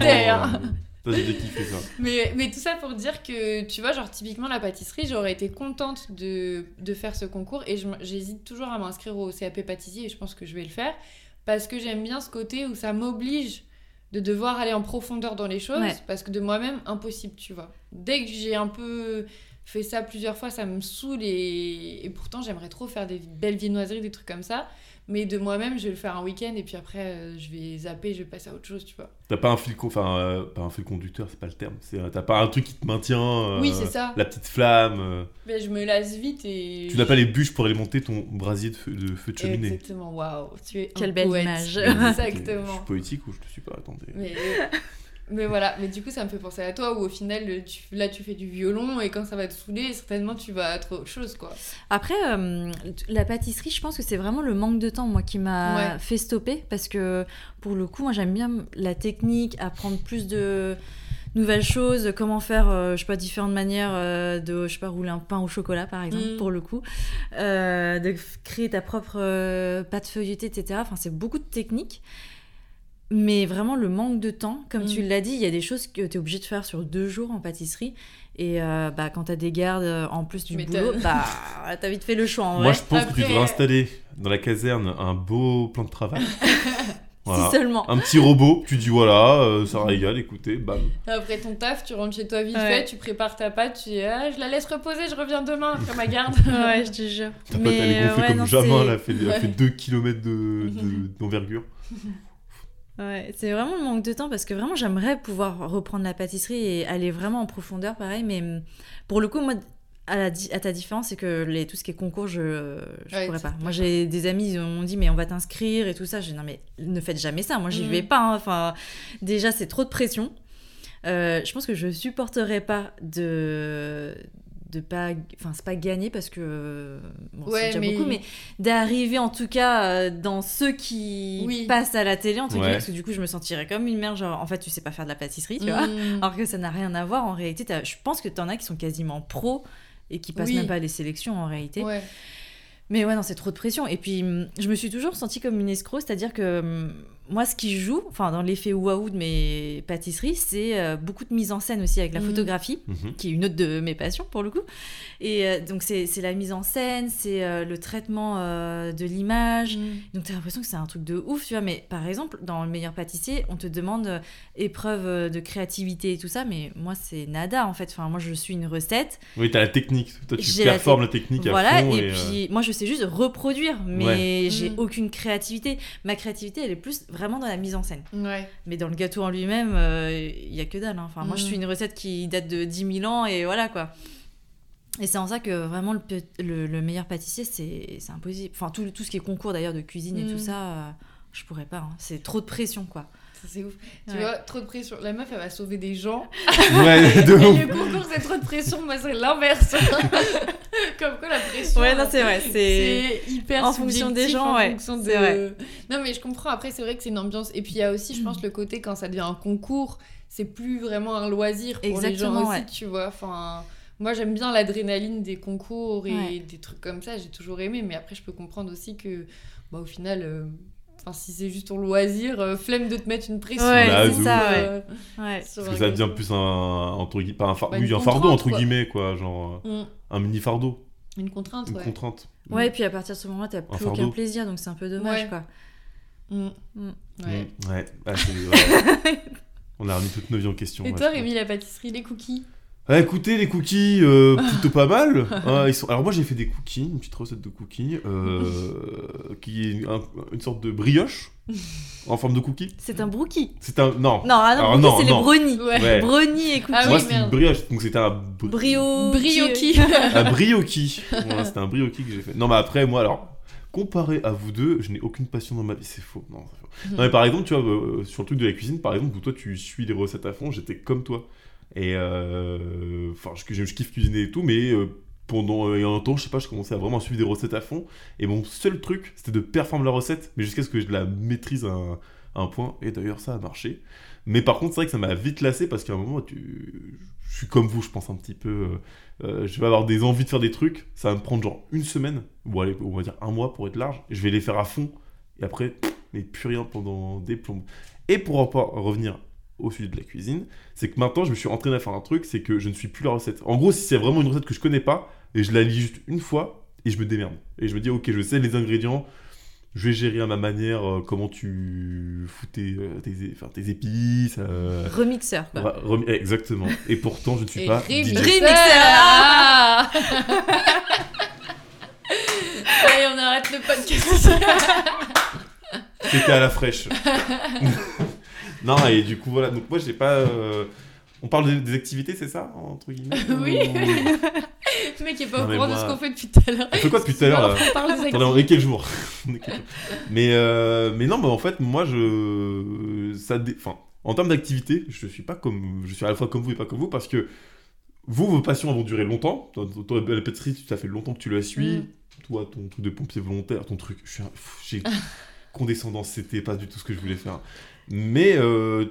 voilà. Euh, kiffé ça. Mais, mais tout ça pour dire que, tu vois, genre, typiquement, la pâtisserie, j'aurais été contente de, de faire ce concours et j'hésite toujours à m'inscrire au CAP pâtissier et je pense que je vais le faire parce que j'aime bien ce côté où ça m'oblige de devoir aller en profondeur dans les choses Ouais. parce que de moi-même impossible tu vois dès que j'ai un peu fait ça plusieurs fois ça me saoule et, et pourtant j'aimerais trop faire des belles viennoiseries des trucs comme ça mais de moi-même je vais le faire un week-end et puis après euh, je vais zapper je vais passer à autre chose tu vois T'as pas un fil, enfin, euh, pas un fil conducteur, c'est pas le terme. Euh, t'as pas un truc qui te maintient. euh, oui c'est ça La petite flamme. euh. mais je me lasse vite et Tu n'as pas les bûches pour alimenter ton brasier de feu de, feu de cheminée. exactement waouh tu es un Quelle belle poète. image. Je exactement suis poétique ou je te suis pas Attendez. Mais, mais voilà, mais du coup, ça me fait penser à toi où au final, tu, là, tu fais du violon et quand ça va te saouler, certainement, tu vas trouver autre chose, quoi. Après, euh, la pâtisserie, je pense que c'est vraiment le manque de temps, moi, qui m'a Ouais. fait stopper. Parce que, pour le coup, moi, j'aime bien la technique, apprendre plus de nouvelles choses, comment faire, euh, je sais pas, différentes manières euh, de, je sais pas, rouler un pain au chocolat, par exemple, Mm. pour le coup. Euh, de créer ta propre pâte feuilletée, etc. Enfin, c'est beaucoup de techniques. Mais vraiment, le manque de temps, comme tu Mm. l'as dit, il y a des choses que tu es obligé de faire sur deux jours en pâtisserie. Et euh, bah, quand tu as des gardes euh, en plus du Mais boulot, bah, t'as vite fait le choix en Moi, vrai. je pense que tu Après- devrais installer dans la caserne un beau plan de travail. Voilà. Si seulement. Un petit robot, tu dis voilà, euh, ça régale, écoutez, bam. Après ton taf, tu rentres chez toi vite Ouais. fait, tu prépares ta pâte, tu dis ah, je la laisse reposer, je reviens demain, faire ma garde. ouais, je te jure. Ta pâte, elle est euh, gonflée ouais, comme non, jamais, elle a fait, elle a fait Ouais. 2 km de, de- d'envergure. Ouais, c'est vraiment le manque de temps parce que vraiment j'aimerais pouvoir reprendre la pâtisserie et aller vraiment en profondeur, pareil. Mais hum, pour le coup, moi, à, la di- à ta différence, c'est que les, tout ce qui est concours, je, je Ouais, pourrais pas. Moi, j'ai des amis, ils m'ont dit, mais on va t'inscrire et tout ça. J'ai dit, non, mais ne faites jamais ça. Moi, j'y vais pas. hein. Enfin, déjà, c'est trop de pression. Euh, je pense que je supporterais pas de de pas enfin c'est pas gagner parce que bon, Ouais, c'est déjà mais- beaucoup mais d'arriver en tout cas euh, dans ceux qui Oui. passent à la télé entre Ouais. guillemets parce que du coup je me sentirais comme une mère genre en fait tu sais pas faire de la pâtisserie tu vois Mm. alors que ça n'a rien à voir en réalité je pense que t'en as qui sont quasiment pros et qui passent Oui. même pas les sélections en réalité Ouais. mais ouais non c'est trop de pression et puis hum, je me suis toujours sentie comme une escroc c'est à dire que hum, moi ce qui joue enfin dans l'effet waouh de mes pâtisseries c'est euh, beaucoup de mise en scène aussi avec la Mhm. photographie Mhm. qui est une autre de mes passions pour le coup. Et euh, donc c'est c'est la mise en scène, c'est euh, le traitement euh, de l'image. Mm. Donc t'as l'impression que c'est un truc de ouf, tu vois. Mais par exemple, dans le meilleur pâtissier, on te demande euh, épreuve de créativité et tout ça, mais moi c'est nada en fait. Enfin moi je suis une recette, Oui, t'as la technique. Toi, tu J'ai la performes la, technique à voilà. fond. et et, euh, puis moi je sais juste reproduire, mais Ouais. j'ai Mm. aucune créativité. Ma créativité elle est plus vraiment dans la mise en scène. Ouais. Mais dans le gâteau en lui-même, euh, il y a que dalle. hein. Enfin, moi, je Mm. suis une recette qui date de 10 000 ans et voilà quoi. Et c'est en ça que vraiment le, pe- le, le meilleur pâtissier, c'est c'est impossible. Enfin, tout, tout ce qui est concours d'ailleurs de cuisine et Mm. tout ça, euh, je pourrais pas. hein. C'est trop de pression quoi. Ça, c'est ouf. Tu Ouais. vois, trop de pression. La meuf, elle va sauver des gens. Ouais, de ouf. le concours, c'est trop de pression. Moi, c'est l'inverse. Comme quoi, la pression. Ouais, non, c'est vrai. C'est. Hyper en fonction des gens, en ouais, fonction de- vrai. Non, mais je comprends. Après, c'est vrai que c'est une ambiance. Et puis, il y a aussi, je pense, le côté quand ça devient un concours, c'est plus vraiment un loisir pour les Exactement, gens aussi, ouais. tu vois. Enfin, moi, j'aime bien l'adrénaline des concours et Ouais. des trucs comme ça. J'ai toujours aimé. Mais après, je peux comprendre aussi que, bah, au final. euh, Enfin, si c'est juste ton loisir, euh, flemme de te mettre une pression. Ouais, Bah, c'est ça, euh, Ouais. Parce que ça devient plus un, entre guillemets, pas un, far- Bah, oui, un fardeau, entre quoi. guillemets, quoi. Genre Mm. euh, un mini fardeau, Une contrainte, une ouais. contrainte. Ouais, et puis à partir de ce moment-là, t'as plus fardeau. aucun plaisir, donc c'est un peu dommage Ouais. quoi. Mm. Mm. Ouais. Mm, ouais. Ah, c'est- ouais. On a remis toute nos vies en question. Et toi. Rémi, la pâtisserie, les cookies? Ah, écoutez, les cookies, euh, plutôt pas mal. Ah, ils sont... Alors moi j'ai fait des cookies, une petite recette de cookies, euh, qui est un- une sorte de brioche en forme de cookie. C'est un brookie. C'est un... Non. Non, ah non, Alors, brookie, non, c'est non. les brownies. Ouais. Ouais. Brownies et cookies. Ah moi oui, c'était une brioche, donc c'était un... br- Brio. Brioquis. un brioquis. Voilà, c'était un brioquis que j'ai fait. Non mais après moi alors, comparé à vous deux, je n'ai aucune passion dans ma vie, c'est faux. Non, c'est faux. Non mais par exemple, tu vois, euh, sur le truc de la cuisine, par exemple, où toi tu suis les recettes à fond, j'étais comme toi. Et euh, enfin, je, kiffe cuisiner et tout, mais euh, pendant euh, un temps, je sais pas, je commençais à vraiment suivre des recettes à fond. Et mon seul truc, c'était de performer la recette, mais jusqu'à ce que je la maîtrise à un, point. Et d'ailleurs, ça a marché. Mais par contre, c'est vrai que ça m'a vite lassé parce qu'à un moment, tu... je suis comme vous, je pense un petit peu. euh, je vais avoir des envies de faire des trucs, ça va me prendre genre une semaine, ou allez, on va dire un mois pour être large. Je vais les faire à fond, et après, mais plus rien pendant des plombes. Et pour en revenir au sujet de la cuisine, c'est que maintenant je me suis entraîné à faire un truc, c'est que je ne suis plus la recette. En gros, si c'est vraiment une recette que je connais pas, et je la lis juste une fois, et je me démerde. Et je me dis, ok, je sais les ingrédients, je vais gérer à ma manière euh, comment tu fous tes, euh, tes, enfin, tes épices. euh, Remixeur, quoi. ra- rem- exactement. Et pourtant, je ne suis Et pas remixeur. DJ. Remixeur. Ah Allez, on arrête le podcast. C'était à la fraîche. non, et du coup, voilà. Donc, moi, j'ai pas. euh, On parle des, activités, c'est ça Entre guillemets Oui. Ou- Le mec est pas Non, au courant de ce qu'on fait depuis tout à l'heure. On fait quoi depuis tout à l'heure là On parle des activités. quel jour On est quel jour mais, euh, mais non, mais en fait, moi, je. Ça dé- Enfin, en termes d'activité, je suis pas comme. Je suis à la fois comme vous et pas comme vous parce que vous, vos passions vont durer longtemps. Toi, la pâtisserie, ça fait longtemps que tu la suis. Mm. Toi, ton truc de pompier volontaire, ton truc. je suis un- pff, condescendance, c'était pas du tout ce que je voulais faire. Mais euh,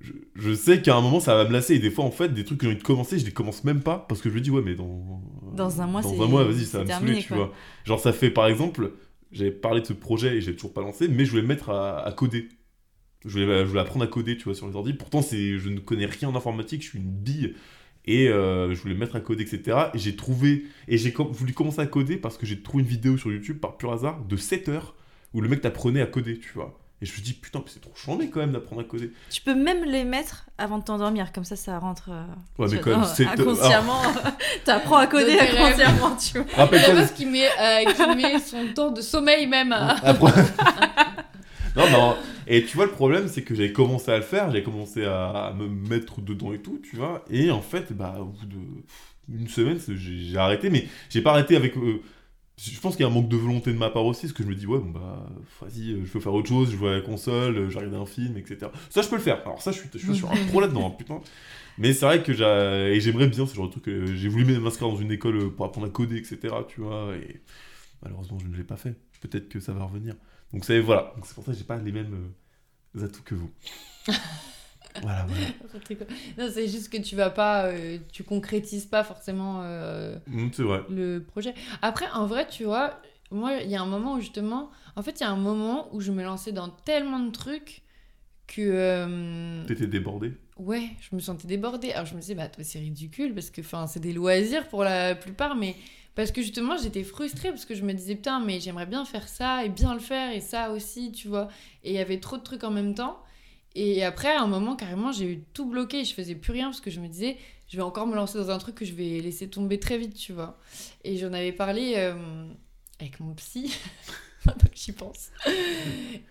je, je sais qu'à un moment, ça va me lasser. Et des fois, en fait, des trucs que j'ai envie de commencer, je les commence même pas parce que je me dis, ouais, mais dans. Dans un mois, Dans un mois, vas-y, ça va me terminé, saouler, tu vois. Genre, ça fait par exemple, j'avais parlé de ce projet et j'ai toujours pas lancé, mais je voulais me mettre à, à coder. Je voulais, je voulais apprendre à coder, tu vois, sur les ordi. Pourtant, je ne connais rien en informatique, je suis une bille. Et euh, je voulais me mettre à coder, etc. Et j'ai trouvé, et j'ai com- voulu commencer à coder parce que j'ai trouvé une vidéo sur YouTube par pur hasard de 7 heures où le mec t'apprenait à coder, tu vois. Et je me dit, putain, c'est trop chambé quand même d'apprendre à coder. Tu peux même les mettre avant de t'endormir, comme ça, ça rentre. euh, Ouais, mais tu quand même, dans- 7 heures. Inconsciemment, t'apprends à coder inconsciemment, tu vois. Rappelle-toi meuf qui met, euh, qui met son temps de sommeil même à... Après- non, non. Et tu vois, le problème, c'est que j'avais commencé à le faire, j'avais commencé à, à me mettre dedans et tout, tu vois. Et en fait, bah, au bout de une semaine, c'est- j'ai j'ai arrêté, mais j'ai pas arrêté avec. euh, je pense qu'il y a un manque de volonté de ma part aussi, parce que je me dis, ouais, bon, bah, vas-y, euh, je veux faire autre chose, je vois la console, euh, je regarde un film, etc. Ça, je peux le faire. Alors, ça, je suis, je suis sur un pro là-dedans, hein, putain. Mais c'est vrai que j'aimerais bien ce genre de truc. euh, J'ai voulu m'inscrire dans une école pour apprendre à coder, etc. Tu vois, et malheureusement, je ne l'ai pas fait. Peut-être que ça va revenir. Donc voilà, c'est pour ça que j'ai pas les mêmes atouts que vous. voilà, voilà. Non, c'est juste que tu vas pas... euh, tu concrétises pas forcément euh, Mm, vrai. le projet. Après, en vrai, tu vois, moi, il y a un moment où justement... En fait, il y a un moment où je me lançais dans tellement de trucs que... euh, T'étais débordé. Ouais, je me sentais débordée. Alors je me disais, bah toi c'est ridicule parce que enfin c'est des loisirs pour la plupart, mais parce que justement j'étais frustrée parce que je me disais putain mais j'aimerais bien faire ça et bien le faire et ça aussi, tu vois. Et il y avait trop de trucs en même temps. Et après à un moment carrément j'ai eu tout bloqué, je faisais plus rien parce que je me disais je vais encore me lancer dans un truc que je vais laisser tomber très vite, tu vois. Et j'en avais parlé euh, avec mon psy. Que j'y pense.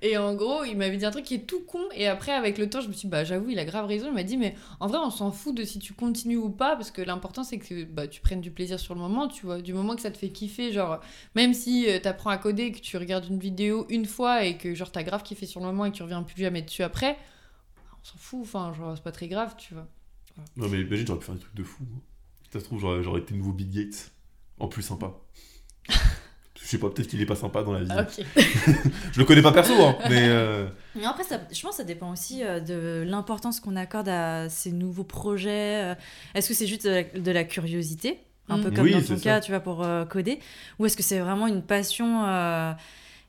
Et en gros, il m'avait dit un truc qui est tout con. Et après, avec le temps, je me suis dit, bah, j'avoue, il a grave raison. Il m'a dit, mais en vrai, on s'en fout de si tu continues ou pas, parce que l'important, c'est que bah, tu prennes du plaisir sur le moment, tu vois. Du moment que ça te fait kiffer, genre, même si tu t'apprends à coder, que tu regardes une vidéo une fois et que, genre, t'as grave kiffé sur le moment et que tu reviens plus jamais dessus après, on s'en fout. Enfin, genre, c'est pas très grave, tu vois. Non mais imagine, j'aurais pu faire des trucs de fou. hein. Ça se trouve, j'aurais, j'aurais été nouveau Bill Gates. En plus sympa. Je sais pas, peut-être qu'il est pas sympa dans la vie. Ah, ok. Je le connais pas perso, hein, mais. euh, Mais après, ça, je pense que ça dépend aussi euh, de l'importance qu'on accorde à ces nouveaux projets. euh. Est-ce que c'est juste de la, de la curiosité, un Mm. peu comme Oui, dans ton ça. cas, tu vois, pour euh, coder Ou est-ce que c'est vraiment une passion euh,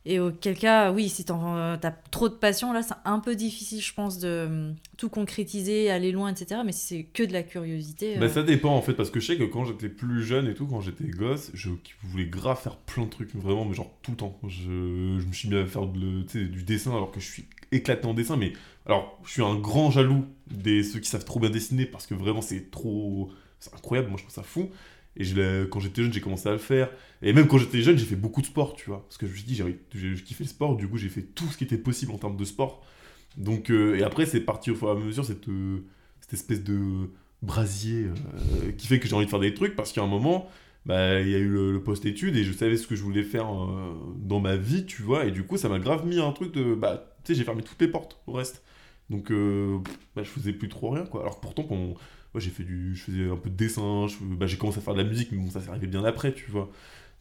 Et auquel cas, oui, si tu as trop de passion, là, c'est un peu difficile, je pense, de euh, tout concrétiser, aller loin, etc. Mais si c'est que de la curiosité. Bah euh, ça dépend en fait parce que je sais que quand j'étais plus jeune et tout quand j'étais gosse je voulais grave faire plein de trucs vraiment mais genre tout le temps je, je me suis mis à faire de du dessin alors que je suis éclaté en dessin mais alors je suis un grand jaloux des ceux qui savent trop bien dessiner parce que vraiment c'est trop c'est incroyable moi je trouve ça fou et quand j'étais jeune j'ai commencé à le faire. Et même quand j'étais jeune j'ai fait beaucoup de sport tu vois. Parce que je me suis dit j'ai kiffais le sport du coup j'ai fait tout ce qui était possible en termes de sport. Donc euh, et après c'est parti au fur et à mesure cette euh, espèce de brasier euh, qui fait que j'ai envie de faire des trucs. Parce qu'à un moment bah il y a eu le, post-études et je savais ce que je voulais faire dans ma vie tu vois. Et du coup ça m'a grave mis un truc de bah tu sais j'ai fermé toutes les portes au reste. Donc bah, je faisais plus trop rien quoi. Alors pourtant quand moi j'ai fait du je faisais un peu de dessin bah, j'ai commencé à faire de la musique mais bon ça s'est arrivé bien après tu vois.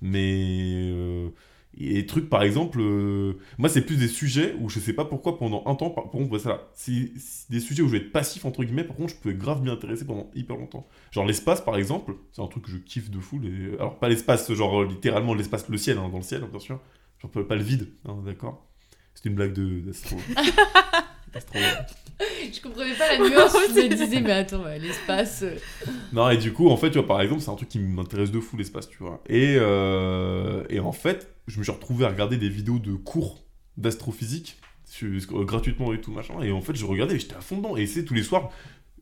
Mais euh, et trucs par exemple euh, moi c'est plus des sujets où je sais pas pourquoi pendant un temps par contre ça c'est c'est des sujets où je vais être passif entre guillemets par contre je peux grave m'y intéresser pendant hyper longtemps. Genre l'espace par exemple c'est un truc que je kiffe de fou les... alors pas l'espace genre littéralement l'espace le ciel hein, dans le ciel hein, bien sûr. Genre pas le vide hein, d'accord. C'était une blague de Trop. Je comprenais pas la nuance, je me disais, mais attends, ouais, l'espace. euh, Non, et du coup, en fait, tu vois, par exemple, c'est un truc qui m'intéresse de fou, l'espace, tu vois. Et, euh, et en fait, je me suis retrouvé à regarder des vidéos de cours d'astrophysique sur- euh, gratuitement et tout, machin. Et en fait, je regardais et j'étais à fond dedans. Et c'est tous les soirs.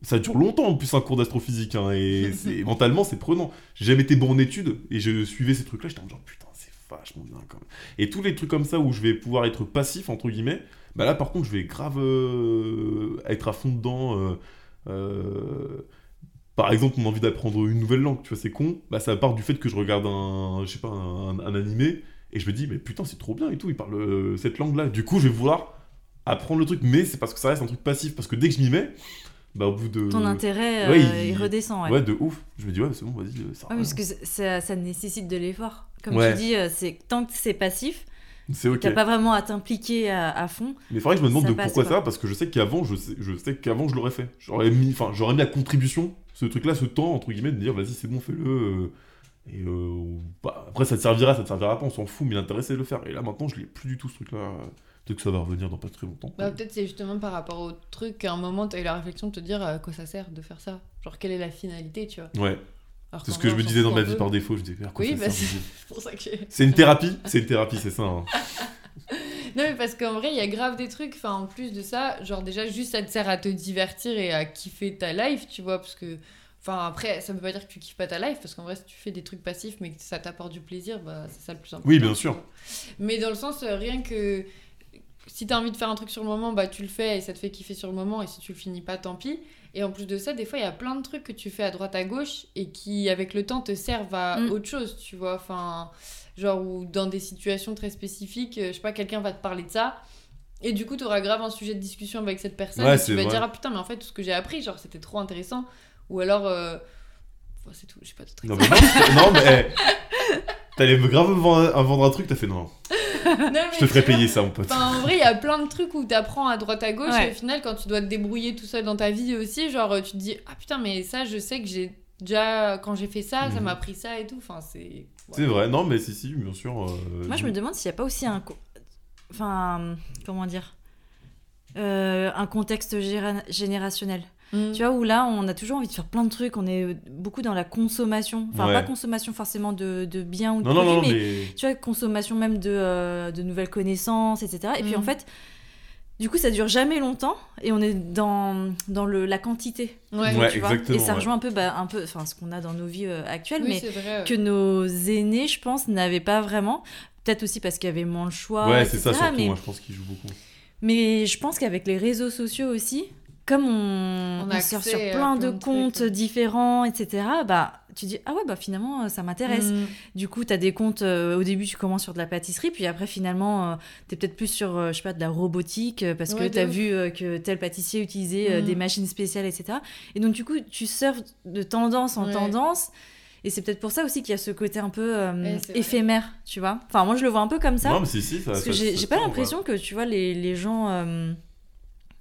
Ça dure longtemps en plus un cours d'astrophysique. hein, et c'est- mentalement, c'est prenant. J'ai jamais été bon en études et je suivais ces trucs-là. J'étais en genre, putain, c'est vachement bien quand même. Et tous les trucs comme ça où je vais pouvoir être passif, entre guillemets, bah là, par contre, je vais grave euh, être à fond dedans. euh, euh, par exemple, mon envie d'apprendre une nouvelle langue, tu vois, c'est con. Bah, ça part du fait que je regarde un, je sais pas, un, un animé et je me dis, mais putain, c'est trop bien et tout, il parle euh, cette langue-là. Du coup, je vais vouloir apprendre le truc, mais c'est parce que ça reste un truc passif. Parce que dès que je m'y mets, bah, au bout de. Ton intérêt, Ouais, euh, il- il... redescend. Ouais. Ouais, de ouf. Je me dis, ouais, c'est bon, vas-y, ça. Ouais, parce que ça, ça nécessite de l'effort. Comme Ouais. tu dis, c'est tant que c'est passif, C'est ok. t'as pas vraiment à t'impliquer à, à fond. Mais il faudrait que je me demande Ça de passe, pourquoi quoi. ça, parce que je sais qu'avant, je sais, je sais qu'avant, je l'aurais fait. J'aurais mis, enfin, j'aurais mis la contribution, ce truc-là, ce temps, entre guillemets, de dire, vas-y, c'est bon, fais-le. euh, et euh, bah, après, ça te servira, ça te servira pas, on s'en fout, mais l'intérêt, c'est de le faire. Et là, maintenant, je l'ai plus du tout, ce truc-là. Peut-être que ça va revenir dans pas très longtemps. Bah, peut-être c'est justement par rapport au truc qu'à un moment, t'as eu la réflexion de te dire à quoi ça sert de faire ça? Genre, quelle est la finalité, tu vois? ouais, c'est ce que je me disais dans ma vie peu. par défaut. Je disais, Oui, bah, c'est pour ça que. C'est une thérapie, c'est une thérapie, c'est ça. hein. Non, mais parce qu'en vrai, il y a grave des trucs, enfin, en plus de ça, genre déjà, juste ça te sert à te divertir et à kiffer ta life, tu vois, parce que. Enfin, après, ça veut pas dire que tu kiffes pas ta life, parce qu'en vrai, si tu fais des trucs passifs, mais que ça t'apporte du plaisir, bah, c'est ça le plus important. Oui, bien tu sûr. Mais dans le sens, euh, rien que. Si t'as envie de faire un truc sur le moment, bah tu le fais et ça te fait kiffer sur le moment, et si tu le finis pas, tant pis. Et en plus de ça, des fois, il y a plein de trucs que tu fais à droite à gauche et qui, avec le temps, te servent à Mm. autre chose, tu vois. Enfin, genre, ou dans des situations très spécifiques, euh, je sais pas, quelqu'un va te parler de ça. Et du coup, tu auras grave un sujet de discussion avec cette personne. Ouais, et tu vas vrai. dire, ah putain, mais en fait, tout ce que j'ai appris, genre, c'était trop intéressant. Ou alors, euh, bon, c'est tout, j'ai pas d'autres Non, mais, non, mais t'allais me grave vendre, un- vendre un truc, t'as fait non, Non, mais je te ferai payer ça, mon pote. Enfin, en vrai, il y a plein de trucs où t'apprends à droite à gauche Ouais. et au final, quand tu dois te débrouiller tout seul dans ta vie aussi, genre, tu te dis, ah putain, mais ça, je sais que j'ai déjà, quand j'ai fait ça, ça Mhm. m'a pris ça et tout. Enfin, c'est. C'est vrai, non, mais si, si, bien sûr. euh, Moi, je me demande s'il n'y a pas aussi un. co- Enfin, comment dire Euh, Un contexte géra- générationnel. Mm. Tu vois, où là, on a toujours envie de faire plein de trucs, on est beaucoup dans la consommation. Enfin, Ouais. pas consommation forcément de, de biens ou de Non, produits, non, mais mais. tu vois, consommation même de, euh, de nouvelles connaissances, etc. Et puis Mm. en fait, du coup, ça dure jamais longtemps et on est dans, dans le, la quantité. Ouais, Ouais, tu vois. exactement, Et ça ouais. rejoint un peu, bah, un peu enfin, ce qu'on a dans nos vies euh, actuelles, oui, mais vrai. que nos aînés, je pense, n'avaient pas vraiment. Peut-être aussi parce qu'il y avait moins le choix. Ouais, c'est ça surtout, mais, moi, je pense qu'il joue beaucoup. mais je pense qu'avec les réseaux sociaux aussi, comme on, On sort sur plein de comptes trucs, différents, etc., bah, tu dis, ah ouais, bah finalement, ça m'intéresse. Mm. Du coup, tu as des comptes, euh, au début, tu commences sur de la pâtisserie, puis après, finalement, tu es peut-être plus sur, euh, je sais pas, de la robotique, euh, parce Ouais, que tu as ouf. vu euh, que tel pâtissier utilisait euh, des machines spéciales, etc. Et donc, du coup, tu surfes de tendance en Ouais. tendance. Et c'est peut-être pour ça aussi qu'il y a ce côté un peu euh, vrai. éphémère, tu vois. Enfin, moi, je le vois un peu comme ça. Non, mais si, si, ça. parce que ça- j'ai pas l'impression que, tu vois, les, les gens euh,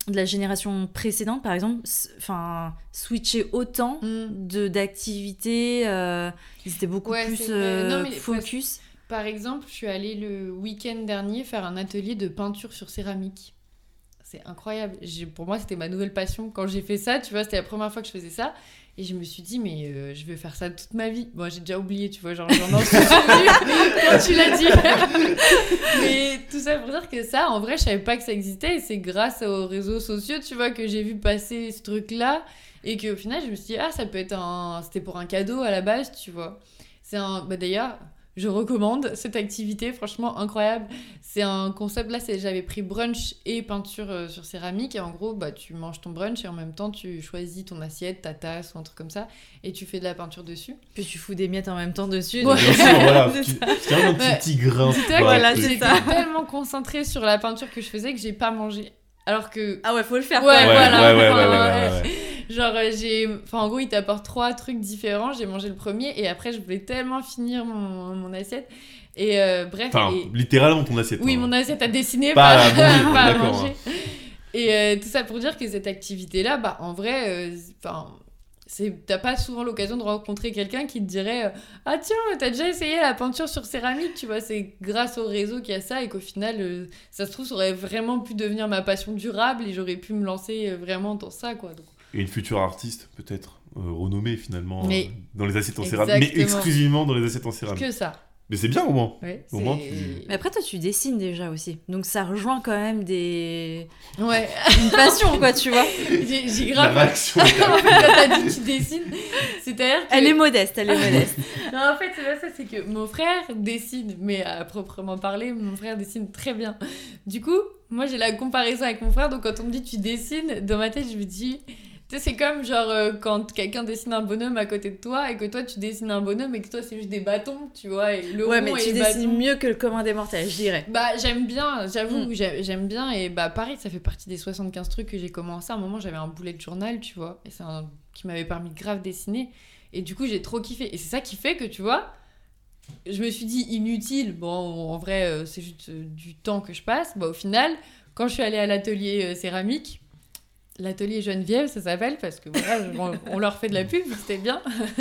de la génération précédente, par exemple, enfin, switchaient autant Mm. de d'activités. euh, ils étaient beaucoup Ouais, plus euh, Non, focus. Par exemple, je suis allée le week-end dernier faire un atelier de peinture sur céramique. C'est incroyable. Pour moi, c'était ma nouvelle passion. Quand j'ai fait ça, tu vois, c'était la première fois que je faisais ça. Et je me suis dit, mais euh, je vais faire ça toute ma vie. Bon, j'ai déjà oublié, tu vois, genre j'en ai souvenu quand tu l'as dit. mais tout ça pour dire que ça, en vrai, je savais pas que ça existait. Et c'est grâce aux réseaux sociaux, tu vois, que j'ai vu passer ce truc-là. Et qu'au final, je me suis dit, ah, ça peut être un. C'était pour un cadeau à la base, tu vois. C'est un. Bah, D'ailleurs, je recommande cette activité, franchement incroyable. C'est un concept, là, c'est j'avais pris brunch et peinture euh, sur céramique. Et en gros, bah, tu manges ton brunch et en même temps, tu choisis ton assiette, ta tasse ou un truc comme ça. Et tu fais de la peinture dessus. Puis tu fous des miettes en même temps dessus. Ouais. donc- Bien sûr, voilà. C'est vraiment un petit, grain. Voilà, j'étais tellement concentrée sur la peinture que je faisais que j'ai pas mangé. Alors que Ah ouais, faut le faire. Ouais. Ouais, voilà. ouais, ouais, ouais, Enfin, ouais, ouais, ouais. Genre, euh, j'ai. Enfin, en gros, il t'apporte trois trucs différents. J'ai mangé le premier et après, je voulais tellement finir mon, mon assiette. Et euh, bref. Enfin, et- littéralement ton assiette. Oui, hein. mon assiette a dessiné, Pas pas, à manger, pas à. Et euh, tout ça pour dire que cette activité-là, bah, en vrai, euh, enfin, c'est t'as pas souvent l'occasion de rencontrer quelqu'un qui te dirait euh, ah tiens t'as déjà essayé la peinture sur céramique? Tu vois c'est grâce au réseau qu'il y a ça et qu'au final euh, ça se trouve ça aurait vraiment pu devenir ma passion durable et j'aurais pu me lancer euh, vraiment dans ça quoi donc Et une future artiste, peut-être, euh, renommée finalement, Mais- euh, dans les assiettes en céramique, mais exclusivement dans les assiettes en céramique. que ça Mais c'est bien au moins. ouais, Au moins, tu- Mais après, toi, tu dessines déjà aussi. Donc, ça rejoint quand même des... ouais une passion, quoi, tu vois. j'ai j'ai La grave réaction. en fait, quand t'as dit que tu dessines, c'est-à-dire que... Elle est modeste, elle est modeste. Non, en fait, c'est pas ça, c'est que mon frère dessine, mais à proprement parler, mon frère dessine très bien. Du coup, moi j'ai la comparaison avec mon frère, donc quand on me dit tu dessines, dans ma tête je me dis. Tu sais, c'est comme genre euh, quand quelqu'un dessine un bonhomme à côté de toi et que toi tu dessines un bonhomme et que toi c'est juste des bâtons, tu vois, et le ouais, rond mais et tu dessines bâtons. mieux que le commun des mortels, je dirais. Bah, j'aime bien, j'avoue, Mm. j'ai- j'aime bien. Et bah, pareil, ça fait partie des 75 trucs que j'ai commencé. À un moment, j'avais un bullet journal, tu vois, et c'est un qui m'avait permis de grave dessiner. Et du coup, j'ai trop kiffé. Et c'est ça qui fait que, tu vois, je me suis dit inutile. Bon, en vrai, euh, c'est juste euh, du temps que je passe. Bah, au final, quand je suis allée à l'atelier céramique, L'atelier Geneviève, ça s'appelle, parce que voilà, on, on leur fait de la pub, c'était bien.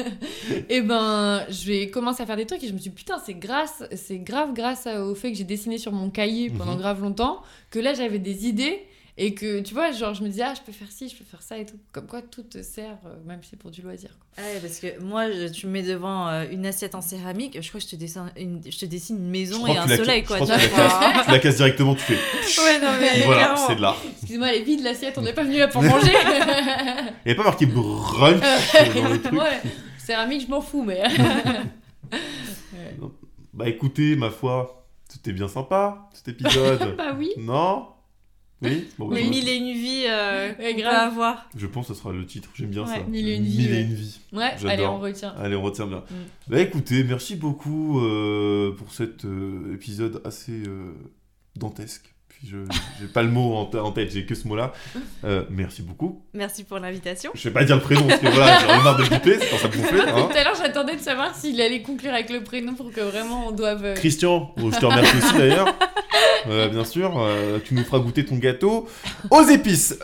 et ben, j'ai commencé à faire des trucs et je me suis dit, putain, c'est grâce, c'est grave grâce au fait que j'ai dessiné sur mon cahier pendant Mhm. grave longtemps, que là j'avais des idées et que, tu vois, genre, je me disais, ah, je peux faire ci, je peux faire ça et tout. Comme quoi, tout te sert, euh, même si c'est pour du loisir. quoi. Ouais, parce que moi, je- tu me mets devant euh, une assiette en céramique, je crois que je te dessine une, je te dessine une maison et un soleil, quoi. tu la- Tu la casses directement, tu fais. ouais, non, mais voilà, c'est de l'art. Excuse-moi, elle est vide l'assiette, on n'est pas venu là pour manger. Il n'y a pas marqué brunch dans le truc. ouais, céramique, je m'en fous, mais. Bah écoutez, ma foi, c'était bien sympa cet épisode. bah oui. non? Oui Bon, bah, Les mille et une vies euh, Ouais, qu'on peut grave. avoir. Je pense que ce sera le titre, j'aime bien Ouais, ça. Mille et une vies, Mille et ouais. une vies. Ouais, J'adore. allez, on retient. Allez, on retient bien. Mm. Bah écoutez, merci beaucoup euh, pour cet euh, épisode assez euh, dantesque. Je j'ai pas le mot en, tête, j'ai que ce mot-là. Euh, merci beaucoup. Merci pour l'invitation. Je vais pas dire le prénom parce que voilà, j'en ai marre de le biper, c'est quand ça me gonflait. hein. Tout à l'heure, j'attendais de savoir s'il allait conclure avec le prénom pour que vraiment on doive. euh, Christian, je te remercie aussi d'ailleurs. Euh, bien sûr, euh, tu nous feras goûter ton gâteau aux épices.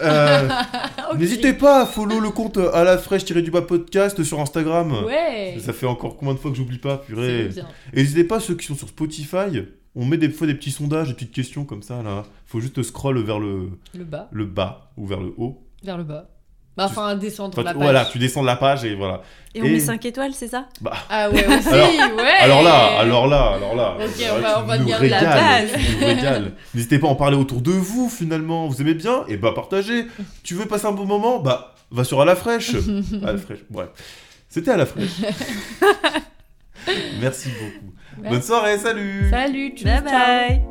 N'hésitez pas à follow le compte à la fraîche du bas podcast sur Instagram. Ouais. Ça fait encore combien de fois que j'oublie pas, purée. n'hésitez pas, ceux qui sont sur Spotify, on met des fois des petits sondages, des petites questions comme ça, là. Faut juste scroll vers le, Le bas, le bas ou vers le haut. vers le bas. Bah, enfin, descendre Enfin, la page. voilà, tu descends de la page et voilà. Et on Et- met 5 étoiles, c'est ça? Ah ouais, aussi, Alors- ouais. Alors là, alors là, alors là. Ok, on va- on va nous garder la base. tu nous régales. N'hésitez pas à en parler autour de vous finalement. Vous aimez bien? Et bah partagez. Tu veux passer un bon moment? Bah va sur à la fraîche. à la fraîche. Bref. C'était à la fraîche. Merci beaucoup. Bonne soirée, salut Salut, Bye ciao. bye